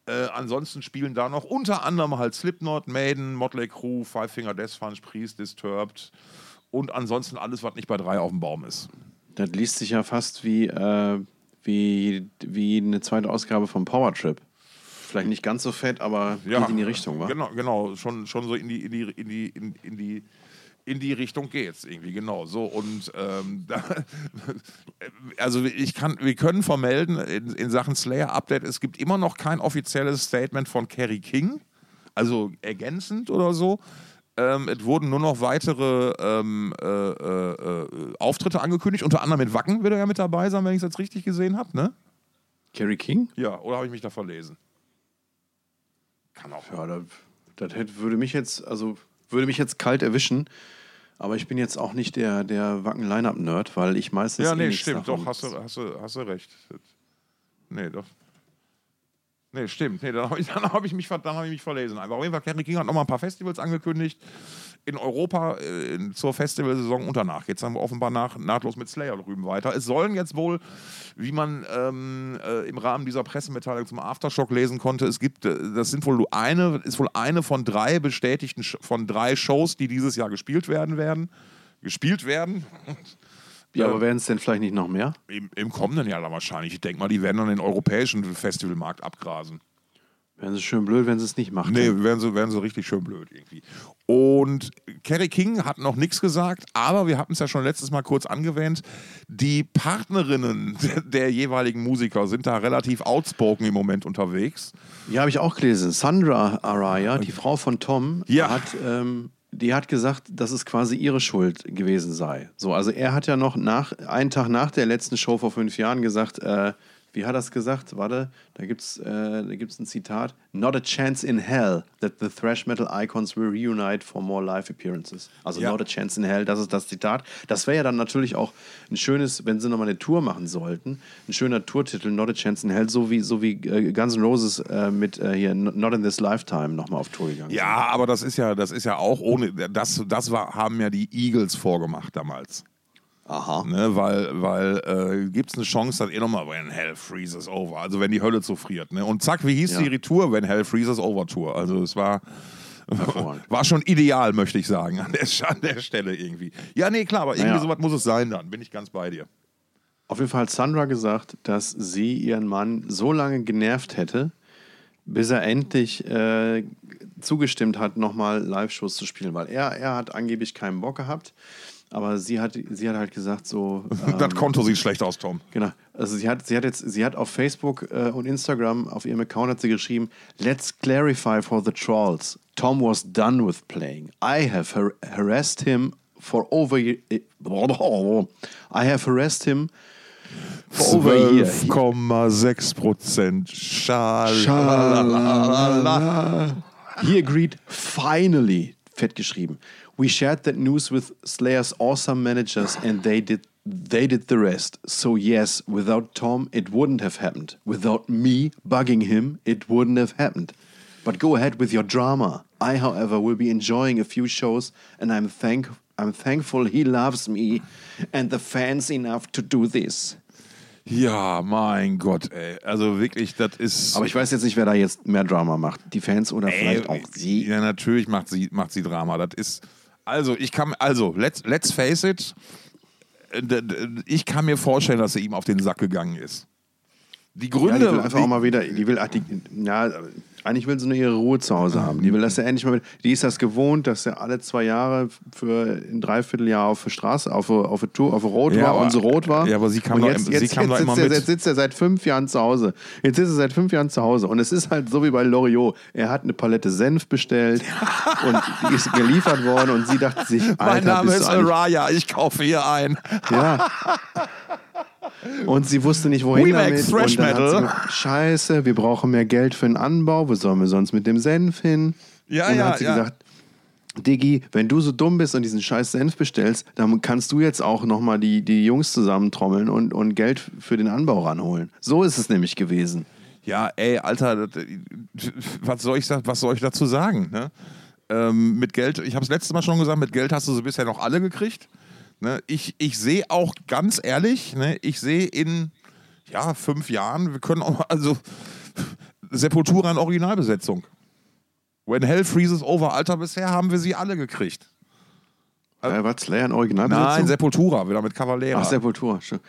Äh, ansonsten spielen da noch unter anderem halt Slipknot, Maiden, Motley Crue, Five Finger Death Punch, Priest, Disturbed und ansonsten alles, was nicht bei drei auf dem Baum ist. Das liest sich ja fast wie, äh, wie, wie eine zweite Ausgabe vom Power Trip. Vielleicht nicht ganz so fett, aber geht in die Richtung, wa? Genau, genau, schon, schon so in die, in die, in die, in, in die, in die Richtung geht's irgendwie, genau. So und ähm, da, also ich kann, wir können vermelden in, in Sachen Slayer Update, es gibt immer noch kein offizielles Statement von Kerry King, also ergänzend oder so. Ähm, es wurden nur noch weitere ähm, äh, äh, äh, Auftritte angekündigt, unter anderem mit Wacken wird er ja mit dabei sein, wenn ich es jetzt richtig gesehen habe, ne? Kerry King? Ja, oder habe ich mich da verlesen? Kann auch. Ja, das, das hätte, würde mich jetzt, also würde mich jetzt kalt erwischen. Aber ich bin jetzt auch nicht der, der Wacken-Line-Up-Nerd, weil ich meistens. Ja, eh nee, stimmt, doch, hast du, hast, du, hast du recht. Nee, doch. Nee, stimmt. Nee, dann habe ich, dann hab ich, mich dann hab ich mich verlesen. Einfach. Auf jeden Fall, Kerry King hat nochmal ein paar Festivals angekündigt. In Europa äh, zur Festivalsaison und danach geht es dann offenbar nach, nahtlos mit Slayer drüben weiter. Es sollen jetzt wohl, wie man ähm, äh, im Rahmen dieser Pressemitteilung zum Aftershock lesen konnte, es gibt, äh, das sind wohl eine, ist wohl eine von drei bestätigten, von drei Shows, die dieses Jahr gespielt werden werden. Gespielt werden. Ja, aber werden es denn vielleicht nicht noch mehr? Im, Im kommenden Jahr dann wahrscheinlich. Ich denke mal, die werden dann den europäischen Festivalmarkt abgrasen. Wären sie schön blöd, wenn sie es nicht machen. Nee, werden sie, werden sie richtig schön blöd irgendwie. Und Kerry King hat noch nichts gesagt, aber wir hatten es ja schon letztes Mal kurz angewähnt. Die Partnerinnen der jeweiligen Musiker sind da relativ outspoken im Moment unterwegs. Ja, habe ich auch gelesen. Sandra Araya, die Frau von Tom, Ja. hat, ähm, die hat gesagt, dass es quasi ihre Schuld gewesen sei. So, also er hat ja noch nach, einen Tag nach der letzten Show vor fünf Jahren gesagt, äh, wie hat er es gesagt? Warte, da gibt es äh, da gibt's ein Zitat. Not a chance in hell that the thrash metal icons will reunite for more live appearances. Also Ja. not a chance in hell, das ist das Zitat. Das wäre ja dann natürlich auch ein schönes, wenn sie nochmal eine Tour machen sollten, ein schöner Tourtitel, Not a chance in hell, so wie, so wie äh, Guns N' Roses äh, mit äh, hier Not in this lifetime nochmal auf Tour gegangen Ja, aber das ist ja, das ist ja auch ohne, das, das war, haben ja die Eagles vorgemacht damals. Aha. Ne, weil, weil äh, gibt es eine Chance, dass eh nochmal When Hell Freezes Over, also wenn die Hölle zufriert. Ne? Und zack, wie hieß Ja. die Tour? When Hell Freezes Over Tour. Also es war, war schon ideal, möchte ich sagen, an der, an der Stelle irgendwie. Ja, nee, klar, aber irgendwie Naja. sowas muss es sein dann, bin ich ganz bei dir. Auf jeden Fall hat Sandra gesagt, dass sie ihren Mann so lange genervt hätte, bis er endlich äh, zugestimmt hat, nochmal Live-Shows zu spielen. Weil er, er hat angeblich keinen Bock gehabt, aber sie hat, sie hat halt gesagt, so. ähm, das Konto sieht schlecht aus, Tom. Genau. Also sie hat, sie hat jetzt, sie hat auf Facebook äh, und Instagram auf ihrem Account hat sie geschrieben, Let's clarify for the trolls. Tom was done with playing. I have har harassed him for over I have harassed him for over a year. He- 12,6 Prozent. Schal. He agreed finally, fett geschrieben. We shared that news with Slayer's awesome managers and they did they did the rest. So yes, without Tom it wouldn't have happened. Without me bugging him, it wouldn't have happened. But go ahead with your drama. I, however, will be enjoying a few shows and I'm thank I'm thankful he loves me and the fans enough to do this. Ja, mein Gott, ey. Also wirklich, das ist. Aber ich weiß jetzt nicht, wer da jetzt mehr Drama macht. Die Fans oder vielleicht Ey, auch sie. Ja, natürlich macht sie, macht sie Drama. Das ist. Also, ich kann. Also, let's, let's face it. äh, Ich kann mir vorstellen, dass er ihm auf den Sack gegangen ist. Die Ja, Gründe. die will einfach die- auch mal wieder, die will, ach, die, ja, eigentlich will sie nur ihre Ruhe zu Hause haben. Die will, dass er endlich mal, die ist das gewohnt, dass er alle zwei Jahre für ein Dreivierteljahr auf der Straße, auf auf der Tour, auf Rot Ja, war aber- und so rot war. ja, aber sie kam und jetzt, im- jetzt, sie kam jetzt, sitzt immer er, mit. jetzt sitzt er seit fünf Jahren zu Hause. Jetzt sitzt er seit fünf Jahren zu Hause. Und es ist halt so wie bei Loriot. Er hat eine Palette Senf bestellt und die ist geliefert worden und sie dachte sich, Alter, mein Name ist Araya, ich kaufe hier ein. ja. Und sie wusste nicht, wohin We damit. thrash und dann hat sie metal. gesagt, Scheiße, wir brauchen mehr Geld für den Anbau. Wo sollen wir sonst mit dem Senf hin? Ja, und dann ja, hat sie ja. gesagt, Diggi, wenn du so dumm bist und diesen scheiß Senf bestellst, dann kannst du jetzt auch nochmal die, die Jungs zusammentrommeln und, und Geld für den Anbau ranholen. So ist es nämlich gewesen. Ja, ey, Alter, was soll ich, was soll ich dazu sagen? Ne? Ähm, mit Geld, ich habe es letztes Mal schon gesagt, mit Geld hast du sie bisher noch alle gekriegt. Ne? Ich, ich sehe auch ganz ehrlich, ne, ich sehe in ja, fünf Jahren, wir können auch, also Sepultura in Originalbesetzung. When Hell Freezes Over, Alter, bisher haben wir sie alle gekriegt. Äh, was, Slayer in Originalbesetzung? Nein, Sepultura, wieder mit Cavalera. Ach, Sepultura. schon.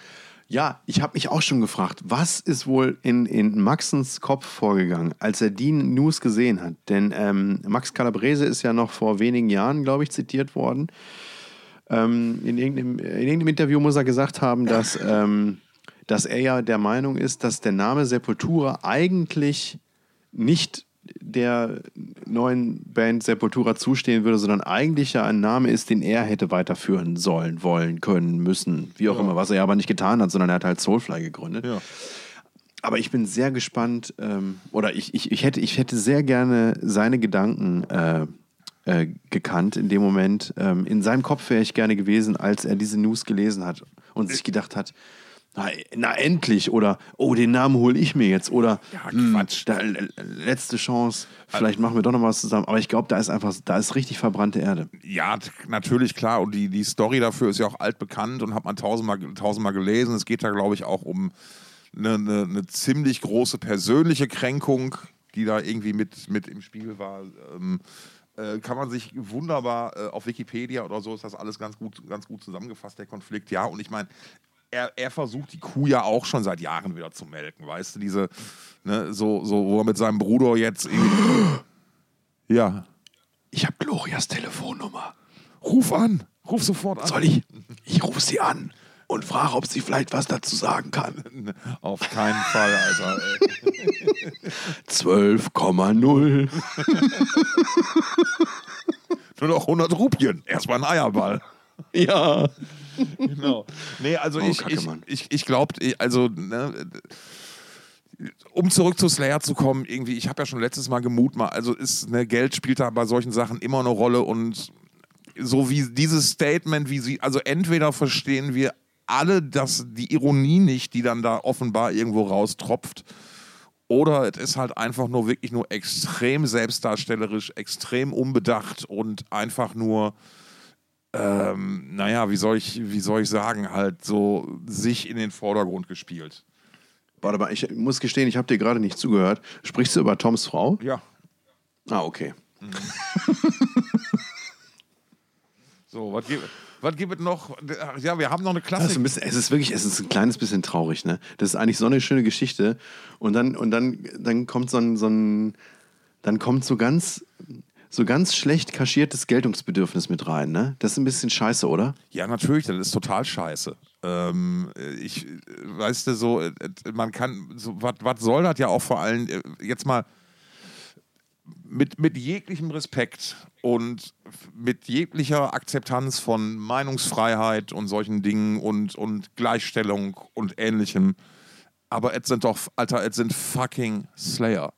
Ja, ich habe mich auch schon gefragt, was ist wohl in, in Maxens Kopf vorgegangen, als er die News gesehen hat? Denn ähm, Max Calabrese ist ja noch vor wenigen Jahren, glaube ich, zitiert worden. Ähm, in, irgendeinem, in irgendeinem Interview muss er gesagt haben, dass, ähm, dass er ja der Meinung ist, dass der Name Sepultura eigentlich nicht der neuen Band Sepultura zustehen würde, sondern eigentlich ja ein Name ist, den er hätte weiterführen sollen, wollen, können, müssen, wie auch immer, was er ja aber nicht getan hat, sondern er hat halt Soulfly gegründet. Ja. Aber ich bin sehr gespannt, ähm, oder ich, ich, ich, hätte, ich hätte sehr gerne seine Gedanken äh, äh, gekannt in dem Moment. Ähm, in seinem Kopf wäre ich gerne gewesen, als er diese News gelesen hat und sich gedacht hat, na, na endlich oder oh, den Namen hole ich mir jetzt oder Ja, hm, Quatsch. da, letzte Chance, vielleicht machen wir doch noch was zusammen. Aber ich glaube, da ist einfach, da ist richtig verbrannte Erde. Ja, natürlich, klar. Und die, die Story dafür ist ja auch altbekannt und hat man tausendmal, tausendmal gelesen. Es geht da, glaube ich, auch um eine, eine, eine ziemlich große persönliche Kränkung, die da irgendwie mit, mit im Spiel war. Ähm, äh, kann man sich wunderbar äh, auf Wikipedia oder so ist das alles ganz gut, ganz gut zusammengefasst, der Konflikt. Ja, und ich meine, er, er versucht die Kuh ja auch schon seit Jahren wieder zu melken, weißt du, diese, ne, so, so, wo er mit seinem Bruder jetzt irgendwie. Ja, Ich habe Glorias Telefonnummer. ruf an, ruf sofort an. Soll ich? Ich rufe sie an und frage, ob sie vielleicht was dazu sagen kann. Auf keinen Fall, Alter. Ey. 12,0. Nur noch 100 Rupien. Erstmal ein Eierball. Ja. Genau. Nee, also Oh, ich, Kacke, ich, ich, ich glaube, also, ne, um zurück zu Slayer zu kommen, irgendwie, ich habe ja schon letztes Mal gemutmaßt, also ist, ne, Geld spielt da bei solchen Sachen immer eine Rolle und so wie dieses Statement, wie sie, also entweder verstehen wir alle das, die Ironie nicht, die dann da offenbar irgendwo raustropft, oder es ist halt einfach nur wirklich nur extrem selbstdarstellerisch, extrem unbedacht und einfach nur ähm, naja, wie soll ich, wie soll ich sagen, halt so sich in den Vordergrund gespielt. Warte mal, ich muss gestehen, ich habe dir gerade nicht zugehört. Sprichst du über Toms Frau? Ja. Ah, okay. So, was gibt, was gibt es noch? Ja, wir haben noch eine Klasse. bisschen, es ist wirklich, es ist ein kleines bisschen traurig, ne? Das ist eigentlich so eine schöne Geschichte. Und dann, und dann, dann kommt so ein, so ein, dann kommt so ganz, so ganz schlecht kaschiertes Geltungsbedürfnis mit rein, ne? Das ist ein bisschen scheiße, oder? Ja, natürlich, das ist total scheiße. Ähm, ich, weißt du, so, man kann, so, was was soll das ja auch vor allem, äh, jetzt mal mit, mit jeglichem Respekt und mit jeglicher Akzeptanz von Meinungsfreiheit und solchen Dingen und, und Gleichstellung und ähnlichem. Aber es sind doch, Alter, es sind fucking Slayer.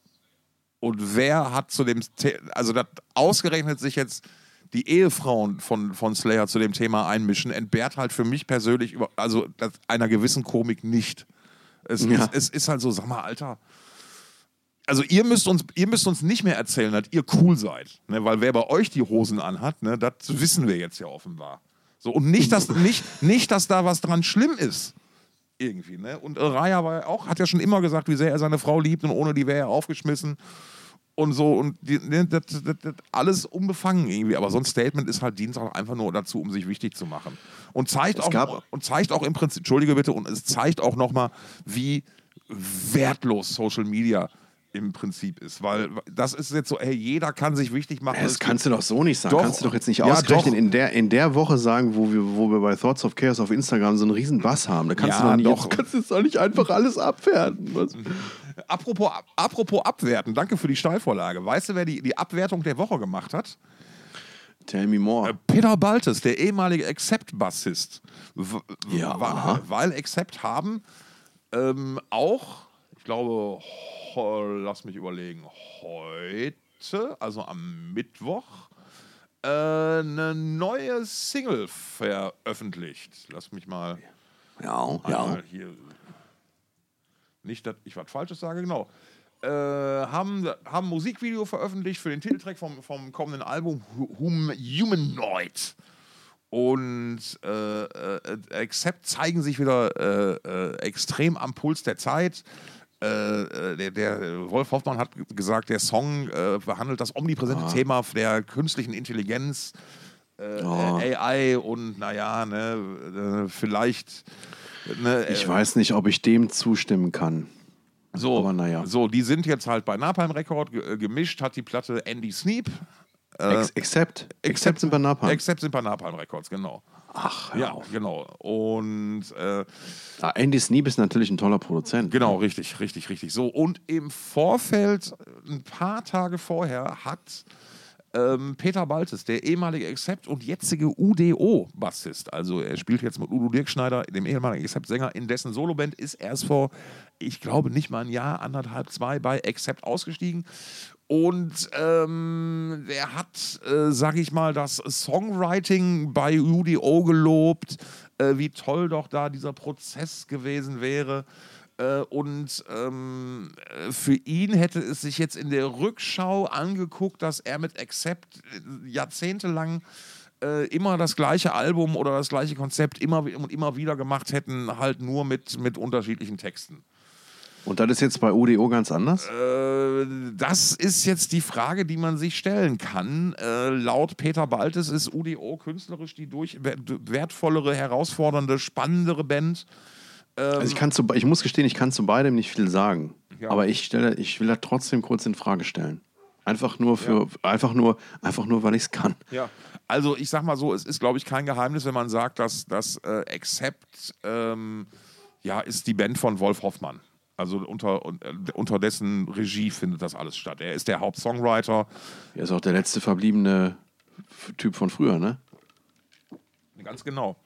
Und wer hat zu dem, The also das ausgerechnet sich jetzt die Ehefrauen von, von Slayer zu dem Thema einmischen, entbehrt halt für mich persönlich über, also einer gewissen Komik nicht. Es, Ja. ist, es ist halt so, sag mal, Alter. Also ihr müsst uns, ihr müsst uns nicht mehr erzählen, dass ihr cool seid. Ne? Weil wer bei euch die Hosen anhat, ne, das wissen wir jetzt ja offenbar. So, und nicht, dass, nicht, nicht, dass da was dran schlimm ist. Irgendwie, ne? Und Raya war ja auch, hat ja schon immer gesagt, wie sehr er seine Frau liebt und ohne die wäre er aufgeschmissen und so und die, ne, das, das, das, alles unbefangen irgendwie. Aber so ein Statement ist halt Dienstag einfach nur dazu, um sich wichtig zu machen. Und zeigt, Es auch, und zeigt auch im Prinzip, Entschuldige bitte, und es zeigt auch nochmal, wie wertlos Social Media im Prinzip ist. Weil das ist jetzt so, hey, jeder kann sich wichtig machen. Das kannst du doch so nicht sagen. Doch. Kannst du doch jetzt nicht Ja, ausgerechnet doch. in der, in der Woche sagen, wo wir, wo wir bei Thoughts of Chaos auf Instagram so einen riesen Bass haben. Da kannst Ja, du doch nicht, doch. kannst jetzt doch nicht einfach alles abwerten. Was? Apropos, apropos abwerten, danke für die Steilvorlage. Weißt du, wer die, die Abwertung der Woche gemacht hat? Tell me more. Peter Baltes, der ehemalige Accept-Bassist. Ja. wa- Weil Accept haben ähm, auch, ich glaube, lass mich überlegen, heute, also am Mittwoch, äh, eine neue Single veröffentlicht. Lass mich mal ja, ja. hier. Nicht, dass ich was Falsches sage, genau. Äh, haben, haben Musikvideo veröffentlicht für den Titeltrack vom, vom kommenden Album Hu- Hum Humanoid. Und äh, äh, Accept zeigen sich wieder äh, äh, extrem am Puls der Zeit. Äh, der, der Wolf Hoffmann hat gesagt, der Song äh, behandelt das omnipräsente Thema der künstlichen Intelligenz, äh, äh, AI und naja, ne, äh, vielleicht. Ne, Ich äh, weiß nicht, ob ich dem zustimmen kann. so, aber naja. so, die sind jetzt halt bei Napalm Record ge gemischt, hat die Platte Andy Sneap. Ex Except. Except sind bei Napalm. Except sind bei Napalm Records, genau. Ach, Ja, auf. genau. Und äh, Ah, Andy Sneap ist natürlich ein toller Produzent. genau, richtig, richtig, richtig. So, und im Vorfeld, ein paar Tage vorher, hat ähm, Peter Baltes, der ehemalige Accept und jetzige UDO-Bassist, also er spielt jetzt mit Udo Dirkschneider, dem ehemaligen Accept-Sänger, in dessen Soloband ist erst vor, ich glaube, nicht mal ein Jahr, anderthalb, zwei bei Accept ausgestiegen. Und ähm, der hat, äh, sag ich mal, das Songwriting bei UDO gelobt, äh, wie toll doch da dieser Prozess gewesen wäre. Äh, und ähm, äh, für ihn hätte es sich jetzt in der Rückschau angeguckt, dass er mit Accept äh, jahrzehntelang äh, immer das gleiche Album oder das gleiche Konzept immer und immer wieder gemacht hätten, halt nur mit, mit unterschiedlichen Texten. Und das ist jetzt bei UDO ganz anders? Äh, das ist jetzt die Frage, die man sich stellen kann. Äh, laut Peter Baltes ist UDO künstlerisch die durch wertvollere, herausfordernde, spannendere Band. Also ich, kann zu, ich muss gestehen, ich kann zu beidem nicht viel sagen. Ja. Aber ich, stelle, ich will das trotzdem kurz in Frage stellen. Einfach nur für, einfach nur, einfach nur, weil ich es kann. Ja. Also ich sag mal so, es ist, glaube ich, kein Geheimnis, wenn man sagt, dass das äh, Accept ähm, ja, ist die Band von Wolf Hoffmann. Also unter, un- äh, unter dessen Regie findet das alles statt. Er ist der Hauptsongwriter. Er ist auch der letzte verbliebene Typ von früher, ne? Ganz genau.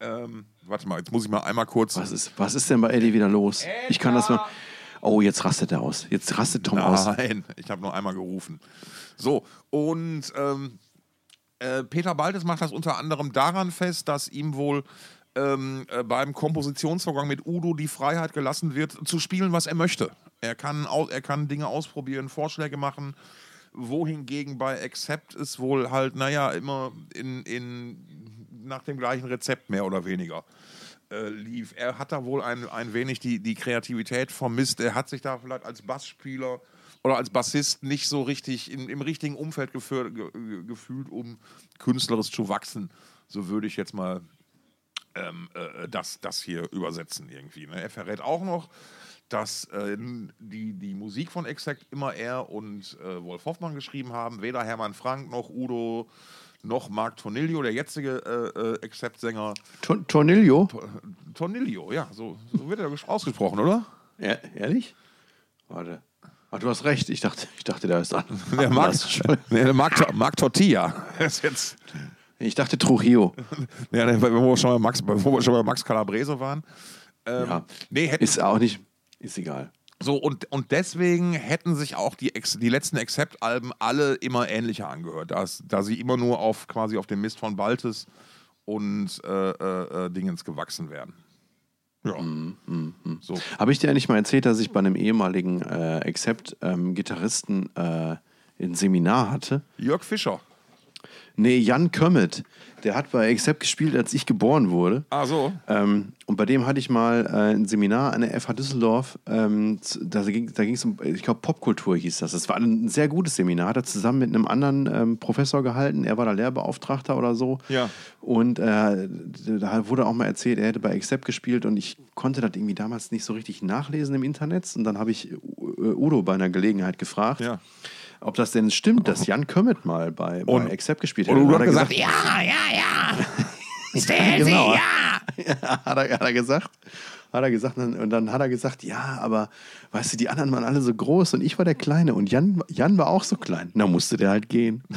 Ähm, warte mal, jetzt muss ich mal einmal kurz. Was ist, was ist denn bei Eddie wieder los? Ich kann das mal. Oh, jetzt rastet er aus. Jetzt rastet Tom aus. Nein, ich habe nur einmal gerufen. So, und ähm, äh, Peter Baltes macht das unter anderem daran fest, dass ihm wohl ähm, äh, beim Kompositionsvorgang mit Udo die Freiheit gelassen wird, zu spielen, was er möchte. Er kann, er kann Dinge ausprobieren, Vorschläge machen. wohingegen bei Accept es wohl halt, naja, immer in, in, nach dem gleichen Rezept mehr oder weniger äh, lief. Er hat da wohl ein, ein wenig die, die Kreativität vermisst. Er hat sich da vielleicht als Bassspieler oder als Bassist nicht so richtig in, im richtigen Umfeld geführ, ge, ge- gefühlt, um künstlerisch zu wachsen. So würde ich jetzt mal ähm, äh, das, das hier übersetzen irgendwie. Ne? Er verrät auch noch, dass äh, die, die Musik von Exact immer er und äh, Wolf Hoffmann geschrieben haben. Weder Hermann Frank noch Udo noch Marc Tornillo, der jetzige äh, äh, Accept-Sänger. Tor- Tornillo? Tornillo, ja, so, so wird er ausgesprochen, oder? Ja, ehrlich? Warte. Ach, du hast recht. Ich dachte, ich dachte da ist an. Der Marc, der Marc, Tor- Marc Tortilla. Der ist jetzt, Ich dachte Trujillo. ja, wo, wir schon bei Max, wo wir schon bei Max Calabrese waren. Ähm, Ja. Nee, Ist auch nicht. Ist egal. So, und, und deswegen hätten sich auch die, Ex die letzten Accept-Alben alle immer ähnlicher angehört, da, es- da sie immer nur auf quasi auf dem Mist von Baltes und äh, äh, äh, Dingens gewachsen werden. Ja. So. Habe ich dir eigentlich mal erzählt, dass ich bei einem ehemaligen äh, Accept-Gitarristen äh, ein Seminar hatte? Jörg Fischer. Nee, Jan Kömmet. Der hat bei Accept gespielt, als ich geboren wurde. Ah, so. Ähm, und bei dem hatte ich mal äh, ein Seminar an der FH Düsseldorf. Ähm, da ging es um, ich glaube, Popkultur hieß das. Das war ein sehr gutes Seminar. Hat er zusammen mit einem anderen ähm, Professor gehalten. Er war da Lehrbeauftragter oder so. Ja. Und äh, da wurde auch mal erzählt, er hätte bei Accept gespielt und ich konnte das irgendwie damals nicht so richtig nachlesen im Internet. Und dann habe ich äh, Udo bei einer Gelegenheit gefragt. Ja. Ob das denn stimmt, dass Jan Kömmet mal bei, Und- bei Accept gespielt Und hat. du Dann hast gesagt, ja, Ja, ja, ja. Stellen Sie, Genau. ja. hat, er, hat er gesagt. Hat er gesagt, und dann hat er gesagt, ja, aber weißt du, die anderen waren alle so groß und ich war der Kleine und Jan, Jan war auch so klein. Na musste der halt gehen.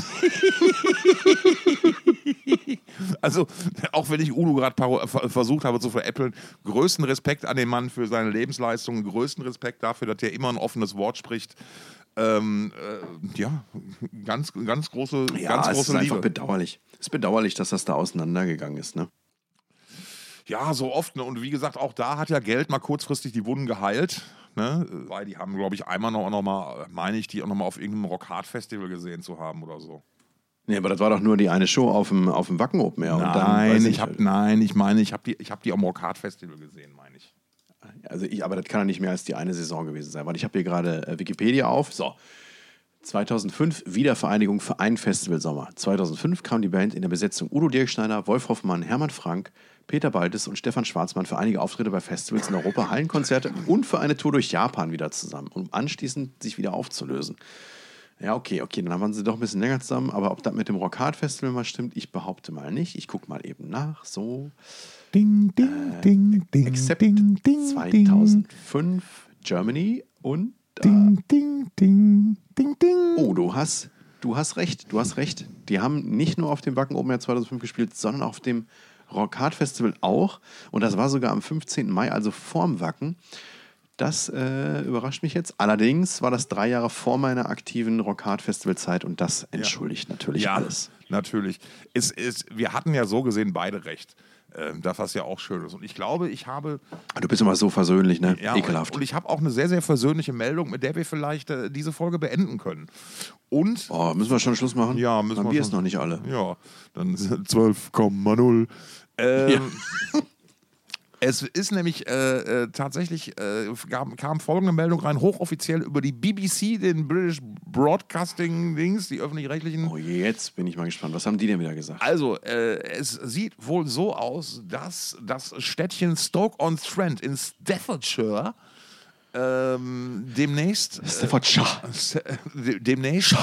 also auch wenn ich Udo gerade versucht habe zu veräppeln, größten Respekt an den Mann für seine Lebensleistungen, größten Respekt dafür, dass er immer ein offenes Wort spricht. Ähm, äh, ja, ganz, ganz große, ganz es ist große einfach Liebe. bedauerlich. Es ist bedauerlich, dass das da auseinandergegangen ist. Ne? Ja, so oft. Ne? Und wie gesagt, auch da hat ja Geld mal kurzfristig die Wunden geheilt. Ne? Weil die haben, glaube ich, einmal noch, noch mal, meine ich, die auch noch mal auf irgendeinem Rock-Hard-Festival gesehen zu haben oder so. Nee, aber das war doch nur die eine Show auf dem, auf dem Wacken Open Air. Und dann, nein, ich ich hab, nein, ich meine, ich habe die, ich hab die am Rock-Hard-Festival gesehen, meine ich. Also ich, aber das kann ja nicht mehr als die eine Saison gewesen sein, weil ich habe hier gerade äh, Wikipedia auf. So. 2005 Wiedervereinigung Verein Festival Sommer. 2005 kam die Band in der Besetzung Udo Dirksteiner, Wolf Hoffmann, Hermann Frank, Peter Baltes und Stefan Schwarzmann für einige Auftritte bei Festivals in Europa, Hallenkonzerte und für eine Tour durch Japan wieder zusammen, um anschließend sich wieder aufzulösen. Ja, okay, okay, dann waren sie doch ein bisschen länger zusammen, aber ob das mit dem Rock Hard Festival mal stimmt, ich behaupte mal nicht. Ich gucke mal eben nach. So, Ding, ding, ding, ding, Accept ding, ding, 2005 Germany und äh, Ding, ding, ding, ding, ding. Oh, du hast, du hast recht, du hast recht. Die haben nicht nur auf dem Wacken Open Air 2005 gespielt, sondern auf dem Rock Hard Festival auch. Und das war sogar am 15. Mai, also vorm Wacken. Das äh, überrascht mich jetzt. Allerdings war das drei Jahre vor meiner aktiven Rock Hard Festival Zeit und das entschuldigt natürlich ja, alles. natürlich. Es ist, wir hatten ja so gesehen beide recht. Ähm, das, was ja auch schön ist. Und ich glaube, ich habe Du bist immer so versöhnlich, ne? Ja, Ekelhaft. Und, und ich habe auch eine sehr, sehr versöhnliche Meldung, mit der wir vielleicht äh, diese Folge beenden können. Und. oh, müssen wir schon Schluss machen? Ja, müssen Mein wir Bier schon. ist noch nicht alle. Ja, dann ist es 12,0. Ähm, Es ist nämlich äh, äh, tatsächlich, äh, gab, kam folgende Meldung rein, hochoffiziell über die BBC, den British Broadcasting Dings, die öffentlich-rechtlichen. Oh, jetzt bin ich mal gespannt. Was haben die denn wieder gesagt? Also, äh, es sieht wohl so aus, dass das Städtchen Stoke-on-Trent in Staffordshire ähm, demnächst, Staffordshire. äh, demnächst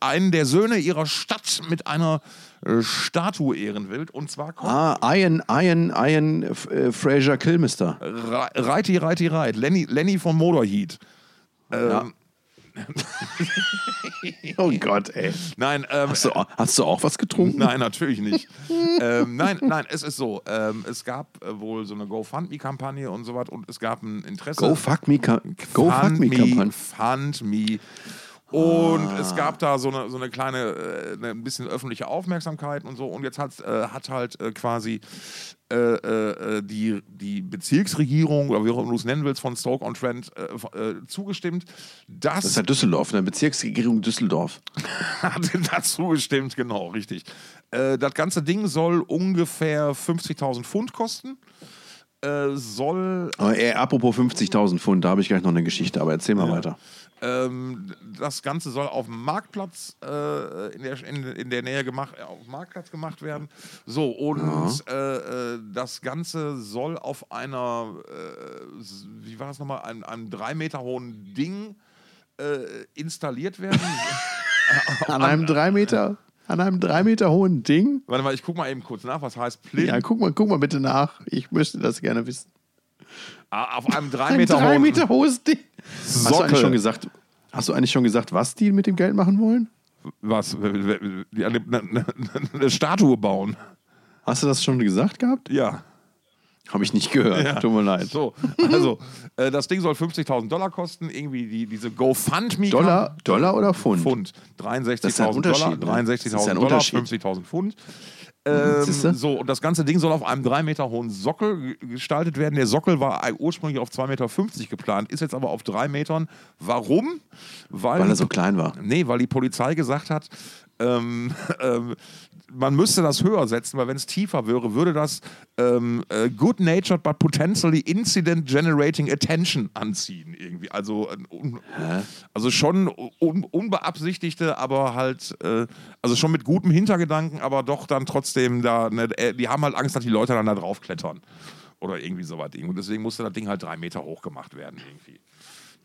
einen der Söhne ihrer Stadt mit einer äh, Statue ehren will. Und zwar kommt Ah, Ian, Ian, Ian äh, Fraser Kilmister. Re- Reiti, Reiti, Reit, Lenny, Lenny von Motorhead. Ähm, Oh Gott, ey. Nein, ähm, Hast du, hast du auch was getrunken? Nein, natürlich nicht. ähm, nein, nein, es ist so. Ähm, es gab äh, wohl so eine GoFundMe-Kampagne und so was und es gab ein Interesse. Go fuck me, Go fuck me Kampagne. Fund me. Und Ah. es gab da so eine, so eine kleine, äh, eine, ein bisschen öffentliche Aufmerksamkeit und so. Und jetzt hat, äh, hat halt äh, quasi äh, äh, die, die Bezirksregierung, oder wie auch immer du es nennen willst, von Stoke-on-Trent äh, äh, zugestimmt, dass Das ist ja Düsseldorf, eine Bezirksregierung Düsseldorf. hat dazu gestimmt, genau, richtig. Äh, das ganze Ding soll ungefähr 50.000 Pfund kosten. Äh, soll Aber äh, apropos 50.000 Pfund, da habe ich gleich noch eine Geschichte, aber erzähl mal weiter. Ähm, das Ganze soll auf dem Marktplatz äh, in, der, in, in der Nähe gemacht, äh, auf dem Marktplatz gemacht werden. So, und äh, äh, das Ganze soll auf einer, äh, wie war das nochmal, einem, einem drei Meter hohen Ding äh, installiert werden. An einem drei Meter, an einem drei Meter hohen Ding? Warte mal, ich guck mal eben kurz nach, was heißt Plin. Ja, guck mal, guck mal bitte nach. Ich möchte das gerne wissen. Ah, auf einem drei Ein Meter drei hohen Meter hohes Ding. Hast du Sockel. eigentlich schon gesagt? Hast du eigentlich schon gesagt, was die mit dem Geld machen wollen? Was? Eine, eine, eine Statue bauen. Hast du das schon gesagt gehabt? Ja. Habe ich nicht gehört. Tut mir leid. So, also, äh, das Ding soll 50.000 Dollar kosten. Irgendwie die, diese GoFundMe. Dollar, Dollar oder Pfund? Pfund. Das ist 63.000 ein Dollar, Unterschied, ne? Das ist 63.000 ein Dollar, Unterschied. 50.000 Pfund. Ähm, so, und das ganze Ding soll auf einem drei Meter hohen Sockel ge- gestaltet werden. Der Sockel war ursprünglich auf 2,50 Meter geplant, ist jetzt aber auf drei Metern. Warum? Weil er so klein war. Nee, weil die Polizei gesagt hat, ähm, ähm, man müsste das höher setzen, weil wenn es tiefer wäre, würde das ähm, äh, good natured but potentially incident generating attention anziehen irgendwie. Also, äh, un, also schon un, unbeabsichtigte, aber halt, äh, also schon mit gutem Hintergedanken, aber doch dann trotzdem da, ne, äh, die haben halt Angst, dass die Leute dann da drauf klettern. Oder irgendwie so was. Und deswegen musste das Ding halt drei Meter hoch gemacht werden irgendwie.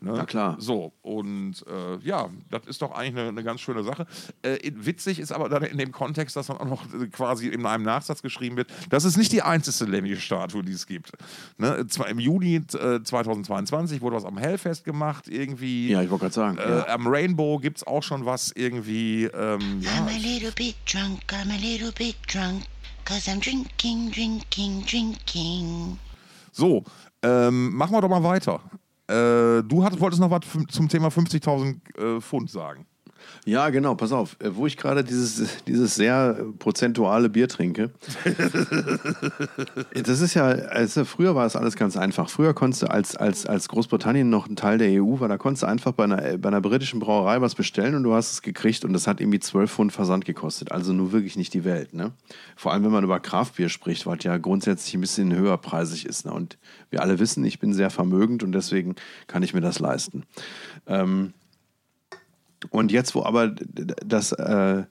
Ne? Na klar. So, und äh, ja, das ist doch eigentlich eine, eine ganz schöne Sache. Äh, witzig ist aber dann in dem Kontext, dass dann auch noch äh, quasi in einem Nachsatz geschrieben wird, das ist nicht die einzige Lemmy-Statue, die es gibt. Ne? Zwar Im Juni äh, 2022 wurde was am Hellfest gemacht, irgendwie. Ja, ich wollte gerade sagen. Äh, ja. Am Rainbow gibt es auch schon was irgendwie. Ähm, ja, I'm a little bit drunk, I'm a little bit drunk, cause I'm drinking, drinking, drinking. So, ähm, machen wir doch mal weiter. Äh, du hattest, wolltest noch was zum Thema 50.000 äh, Pfund sagen. Ja, genau, pass auf. Äh, Wo ich gerade dieses, dieses sehr prozentuale Bier trinke. das ist ja, also früher war es alles ganz einfach. Früher konntest du, als, als, als Großbritannien noch ein Teil der EU war, da konntest du einfach bei einer, bei einer britischen Brauerei was bestellen und du hast es gekriegt und das hat irgendwie 12 Pfund Versand gekostet. Also nur wirklich nicht die Welt. Ne? Vor allem, wenn man über Kraftbier spricht, was ja grundsätzlich ein bisschen höherpreisig ist. Ne? Und wir alle wissen, ich bin sehr vermögend und deswegen kann ich mir das leisten. Ähm, und jetzt, wo aber das, äh,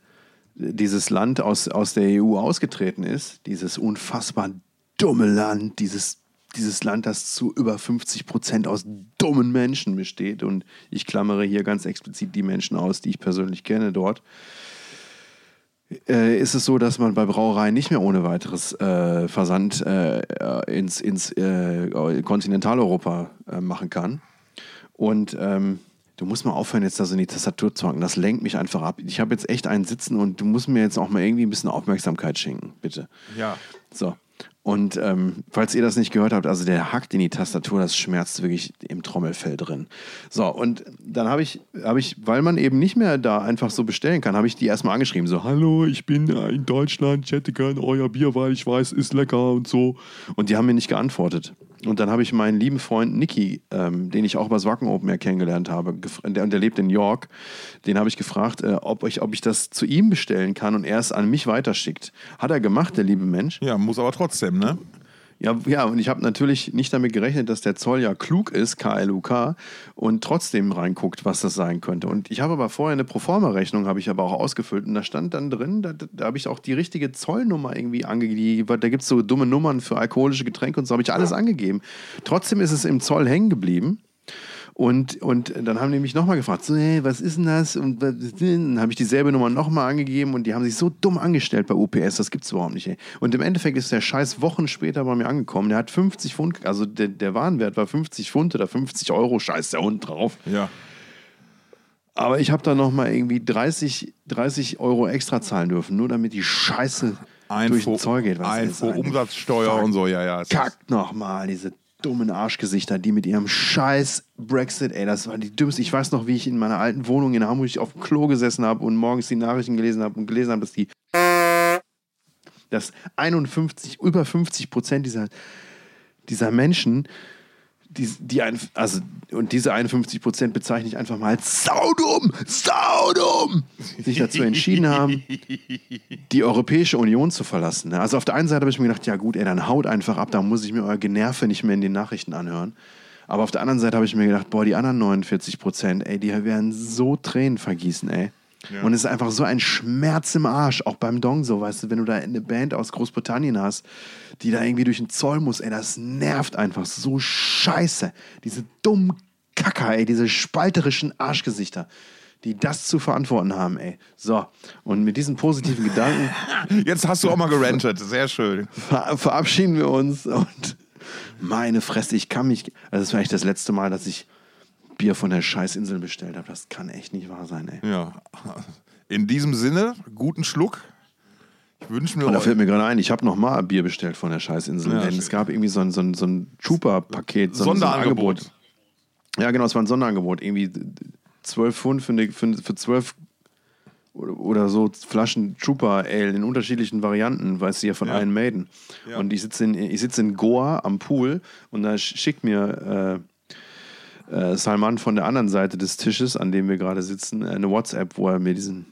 dieses Land aus, aus der EU ausgetreten ist, dieses unfassbar dumme Land, dieses, dieses Land, das zu über 50 Prozent aus dummen Menschen besteht, und ich klammere hier ganz explizit die Menschen aus, die ich persönlich kenne dort, äh, ist es so, dass man bei Brauereien nicht mehr ohne weiteres äh, Versand äh, ins, ins äh, Kontinentaleuropa äh, machen kann. Und ähm, du musst mal aufhören, jetzt da so in die Tastatur zu hacken. Das lenkt mich einfach ab. Ich habe jetzt echt einen sitzen und du musst mir jetzt auch mal irgendwie ein bisschen Aufmerksamkeit schenken, bitte. Ja. So. Und ähm, falls ihr das nicht gehört habt, also der hackt in die Tastatur, das schmerzt wirklich im Trommelfell drin. So, und dann habe ich, habe ich, weil man eben nicht mehr da einfach so bestellen kann, habe ich die erstmal angeschrieben. So, hallo, ich bin in Deutschland, ich hätte gerne euer Bier, weil ich weiß, ist lecker und so. Und die haben mir nicht geantwortet. Und dann habe ich meinen lieben Freund Nicky, ähm, den ich auch bei Wacken Open Air kennengelernt habe, der, der lebt in York, den habe ich gefragt, äh, ob, ich, ob ich das zu ihm bestellen kann und er es an mich weiterschickt. Hat er gemacht, der liebe Mensch. Ja, muss aber trotzdem, ne? Ja, ja, und ich habe natürlich nicht damit gerechnet, dass der Zoll ja klug ist, KLUK, und trotzdem reinguckt, was das sein könnte. Und ich habe aber vorher eine Proforma-Rechnung, habe ich aber auch ausgefüllt. Und da stand dann drin, da, da habe ich auch die richtige Zollnummer irgendwie angegeben. Da gibt es so dumme Nummern für alkoholische Getränke und so, habe ich alles angegeben. Trotzdem ist es im Zoll hängen geblieben. Und, und dann haben die mich nochmal gefragt, so, hey, was ist denn das? Und dann habe ich dieselbe Nummer nochmal angegeben und die haben sich so dumm angestellt bei UPS, das gibt's überhaupt nicht. Ey. Und im Endeffekt ist der Scheiß Wochen später bei mir angekommen. Der hat 50 Pfund, also der, der Warenwert war 50 Pfund oder 50 Euro, scheiß der Hund drauf. Ja. Aber ich habe da nochmal irgendwie 30, 30 Euro extra zahlen dürfen, nur damit die Scheiße durch den Zoll geht. Was Einfuhr, Umsatzsteuer und so, ja, ja. es Kackt nochmal, diese dummen Arschgesichter, die mit ihrem scheiß Brexit, ey, das war die dümmste. Ich weiß noch, wie ich in meiner alten Wohnung in Hamburg auf dem Klo gesessen habe und morgens die Nachrichten gelesen habe und gelesen habe, dass die dass 51, über 50 Prozent dieser, dieser Menschen, die, die ein, also, und diese 51 Prozent bezeichne ich einfach mal als saudum, saudum, sich dazu entschieden haben, die Europäische Union zu verlassen. ne? Also auf der einen Seite habe ich mir gedacht, ja gut, ey, dann haut einfach ab, da muss ich mir euer Generve nicht mehr in den Nachrichten anhören. Aber auf der anderen Seite habe ich mir gedacht, boah, die anderen 49 Prozent, ey, die werden so Tränen vergießen, ey. Und es ist einfach so ein Schmerz im Arsch, auch beim Dong so, weißt du, wenn du da eine Band aus Großbritannien hast, die da irgendwie durch den Zoll muss, ey, das nervt einfach so scheiße. Diese dummen Kacker, ey, diese spalterischen Arschgesichter, die das zu verantworten haben, ey. So, und mit diesen positiven Gedanken Jetzt hast du auch mal gerantet. Sehr schön. ver verabschieden wir uns und meine Fresse, ich kann mich, also das war echt das letzte Mal, dass ich Bier von der Scheißinsel bestellt habe. Das kann echt nicht wahr sein, ey. Ja. In diesem Sinne, guten Schluck. Ich wünsche mir Und da euch- fällt mir gerade ein, ich habe nochmal Bier bestellt von der Scheißinsel. Ja, denn es gab irgendwie so ein, so ein, so ein Trooper-Paket, so so ein Sonderangebot. Angebot. Ja, genau, es war ein Sonderangebot. Irgendwie 12 Pfund für, eine, für, für 12 oder, so Flaschen Trooper Ale in unterschiedlichen Varianten, weißt du ja von Ja. Iron Maiden. Ja. Und ich sitze in, ich sitz in Goa am Pool und da sch- schickt mir äh, Salman von der anderen Seite des Tisches, an dem wir gerade sitzen, äh, eine WhatsApp, wo er mir diesen,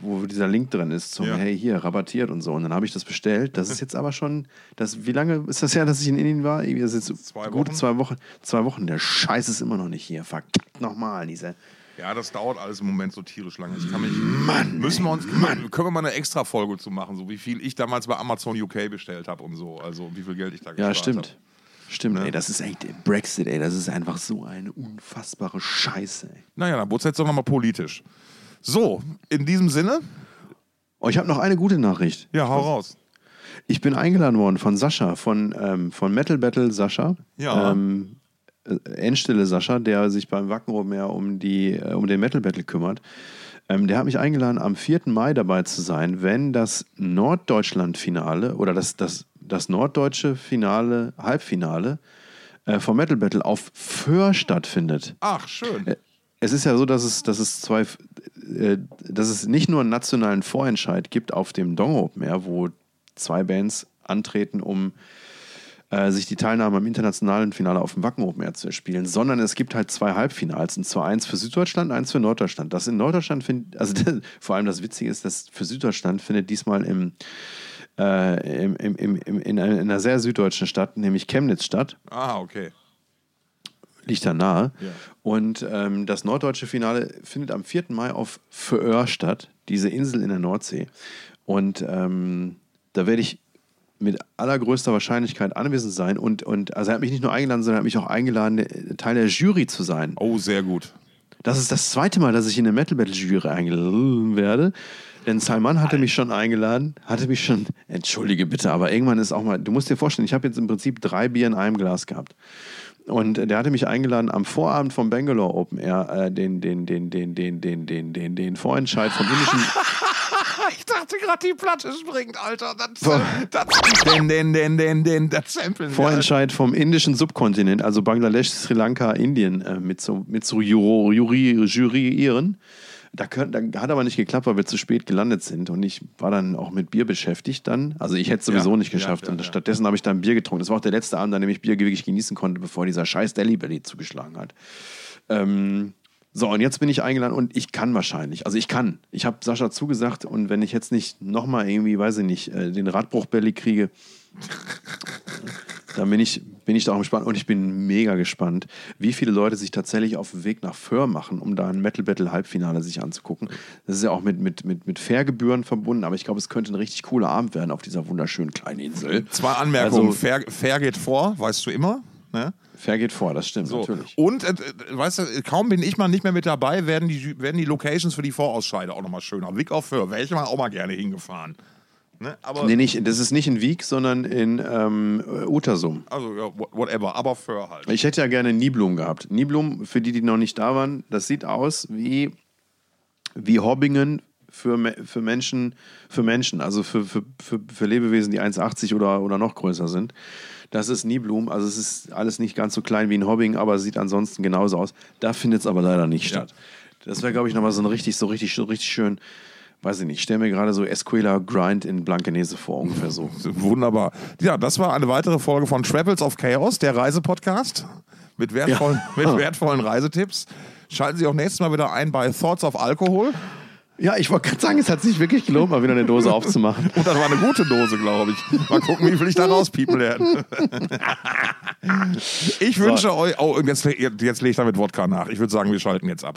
wo dieser Link drin ist, zum Ja. Hey, hier, rabattiert und so. Und dann habe ich das bestellt. Das ist jetzt aber schon, das, wie lange ist das her, dass ich in Indien war? Das ist jetzt Zwei gute Wochen. zwei Wochen. Zwei Wochen. Der Scheiß ist immer noch nicht hier. Verkackt nochmal, diese. Ja, das dauert alles im Moment so tierisch lange. Ich kann mich. Mann! Müssen wir uns. Können wir mal eine extra Folge zu machen, so wie viel ich damals bei Amazon UK bestellt habe und so. Also wie viel Geld ich da Ja, gespart stimmt. habe. Stimmt, ey, das ist echt Brexit, ey, das ist einfach so eine unfassbare Scheiße, ey. Naja, dann wurde es jetzt doch nochmal politisch. So, in diesem Sinne, Oh, ich habe noch eine gute Nachricht. ja, hau raus. Ich bin eingeladen worden von Sascha, von, ähm, von Metal Battle Sascha. Ja. Ähm, äh, Endstille Sascha, der sich beim Wacken Open Air um, die, äh, um den Metal Battle kümmert. Ähm, der hat mich eingeladen, am 4. Mai dabei zu sein, wenn das Norddeutschland-Finale oder das, das, das norddeutsche Finale, Halbfinale äh, vom Metal Battle auf Föhr stattfindet. Ach, schön. Äh, Es ist ja so, dass es, dass es zwei, äh, dass es nicht nur einen nationalen Vorentscheid gibt auf dem Dong Open Air, wo zwei Bands antreten, um äh, sich die Teilnahme am internationalen Finale auf dem Wacken Open Air zu erspielen, sondern es gibt halt zwei Halbfinals und zwar eins für Süddeutschland, eins für Norddeutschland. Das in Norddeutschland findet, also vor allem das Witzige ist, dass für Süddeutschland findet diesmal im, äh, im, im, im, in, einer, in einer sehr süddeutschen Stadt, nämlich Chemnitz statt Ah, okay. liegt da nahe. Ja. Und ähm, das norddeutsche Finale findet am 4. Mai auf Föhr statt, diese Insel in der Nordsee. Und ähm, da werde ich mit allergrößter Wahrscheinlichkeit anwesend sein. Und, und also er hat mich nicht nur eingeladen, sondern er hat mich auch eingeladen, Teil der Jury zu sein. Oh, sehr gut. Das ist das zweite Mal, dass ich in der Metal Battle Jury eingeladen werde. Denn Salman hatte mich schon eingeladen, hatte mich schon, entschuldige bitte, aber irgendwann ist auch mal, du musst dir vorstellen, ich habe jetzt im Prinzip drei Bier in einem Glas gehabt. Und der hatte mich eingeladen am Vorabend vom Bangalore Open Air, äh, den, den, den, den, den, den, den, den, den Vorentscheid vom indischen, Ich dachte gerade, die Platte springt, Alter. Das, das, den, den, den, den, den, das Samplen. Vorentscheid vom indischen Subkontinent, also Bangladesch, Sri Lanka, Indien, äh, mit so, mit so Juro, Jury, Juryieren. Da, könnt, da hat aber nicht geklappt, weil wir zu spät gelandet sind. Und ich war dann auch mit Bier beschäftigt dann. Also ich hätte es sowieso Ja, nicht geschafft. ja, ja, und stattdessen habe ich dann Bier getrunken. Das war auch der letzte Abend, an dem ich Bier wirklich genießen konnte, bevor dieser scheiß Delhi Belly zugeschlagen hat. Ähm, so, und jetzt bin ich eingeladen und ich kann wahrscheinlich. Also ich kann. Ich habe Sascha zugesagt und wenn ich jetzt nicht nochmal irgendwie, weiß ich nicht, äh, den Radbruch-Belly kriege, dann bin ich, bin ich da auch gespannt und ich bin mega gespannt, wie viele Leute sich tatsächlich auf den Weg nach Föhr machen, um da ein Metal Battle Halbfinale sich anzugucken. Das ist ja auch mit, mit, mit, mit Fairgebühren verbunden, aber ich glaube, es könnte ein richtig cooler Abend werden auf dieser wunderschönen kleinen Insel. Zwei Anmerkungen. Also- fair, fair geht vor, weißt du immer. Ne? Fair geht vor, das stimmt, So. natürlich. Und, äh, äh, weißt du, kaum bin ich mal nicht mehr mit dabei, werden die, werden die Locations für die Vorausscheide auch nochmal schöner. Wick auf Föhr, wäre ich mal auch mal gerne hingefahren. Ne? Aber, Nee, nicht, das ist nicht in Wieg, sondern in ähm, Utersum. also, ja, wha- whatever, aber Föhr halt. Ich hätte ja gerne Niblum gehabt. Niblum, für die, die noch nicht da waren, das sieht aus wie, wie Hobbingen für, für Menschen, für Menschen, also für, für, für, für Lebewesen, die 1,80 oder, oder noch größer sind. Das ist Niblum, also es ist alles nicht ganz so klein wie ein Hobbing, aber sieht ansonsten genauso aus. Da findet es aber leider nicht statt. Das wäre, glaube ich, nochmal so ein richtig, so richtig, so richtig schön, weiß ich nicht, ich stelle mir gerade so Esquela Grind in Blankenese vor, ungefähr so. Wunderbar. Ja, das war eine weitere Folge von Travels of Chaos, der Reisepodcast mit wertvollen, mit wertvollen Reisetipps. Schalten Sie auch nächstes Mal wieder ein bei Thoughts of Alkohol. Ja, ich wollte gerade sagen, es hat sich wirklich gelohnt, mal wieder eine Dose aufzumachen. Und das war eine gute Dose, glaube ich. Mal gucken, wie viel ich da rauspiepen werde. Ich wünsche euch. Oh, jetzt, jetzt lege ich damit Wodka nach. Ich würde sagen, wir schalten jetzt ab.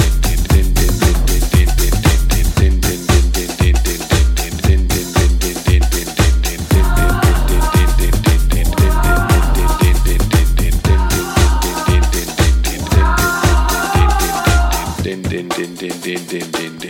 din din din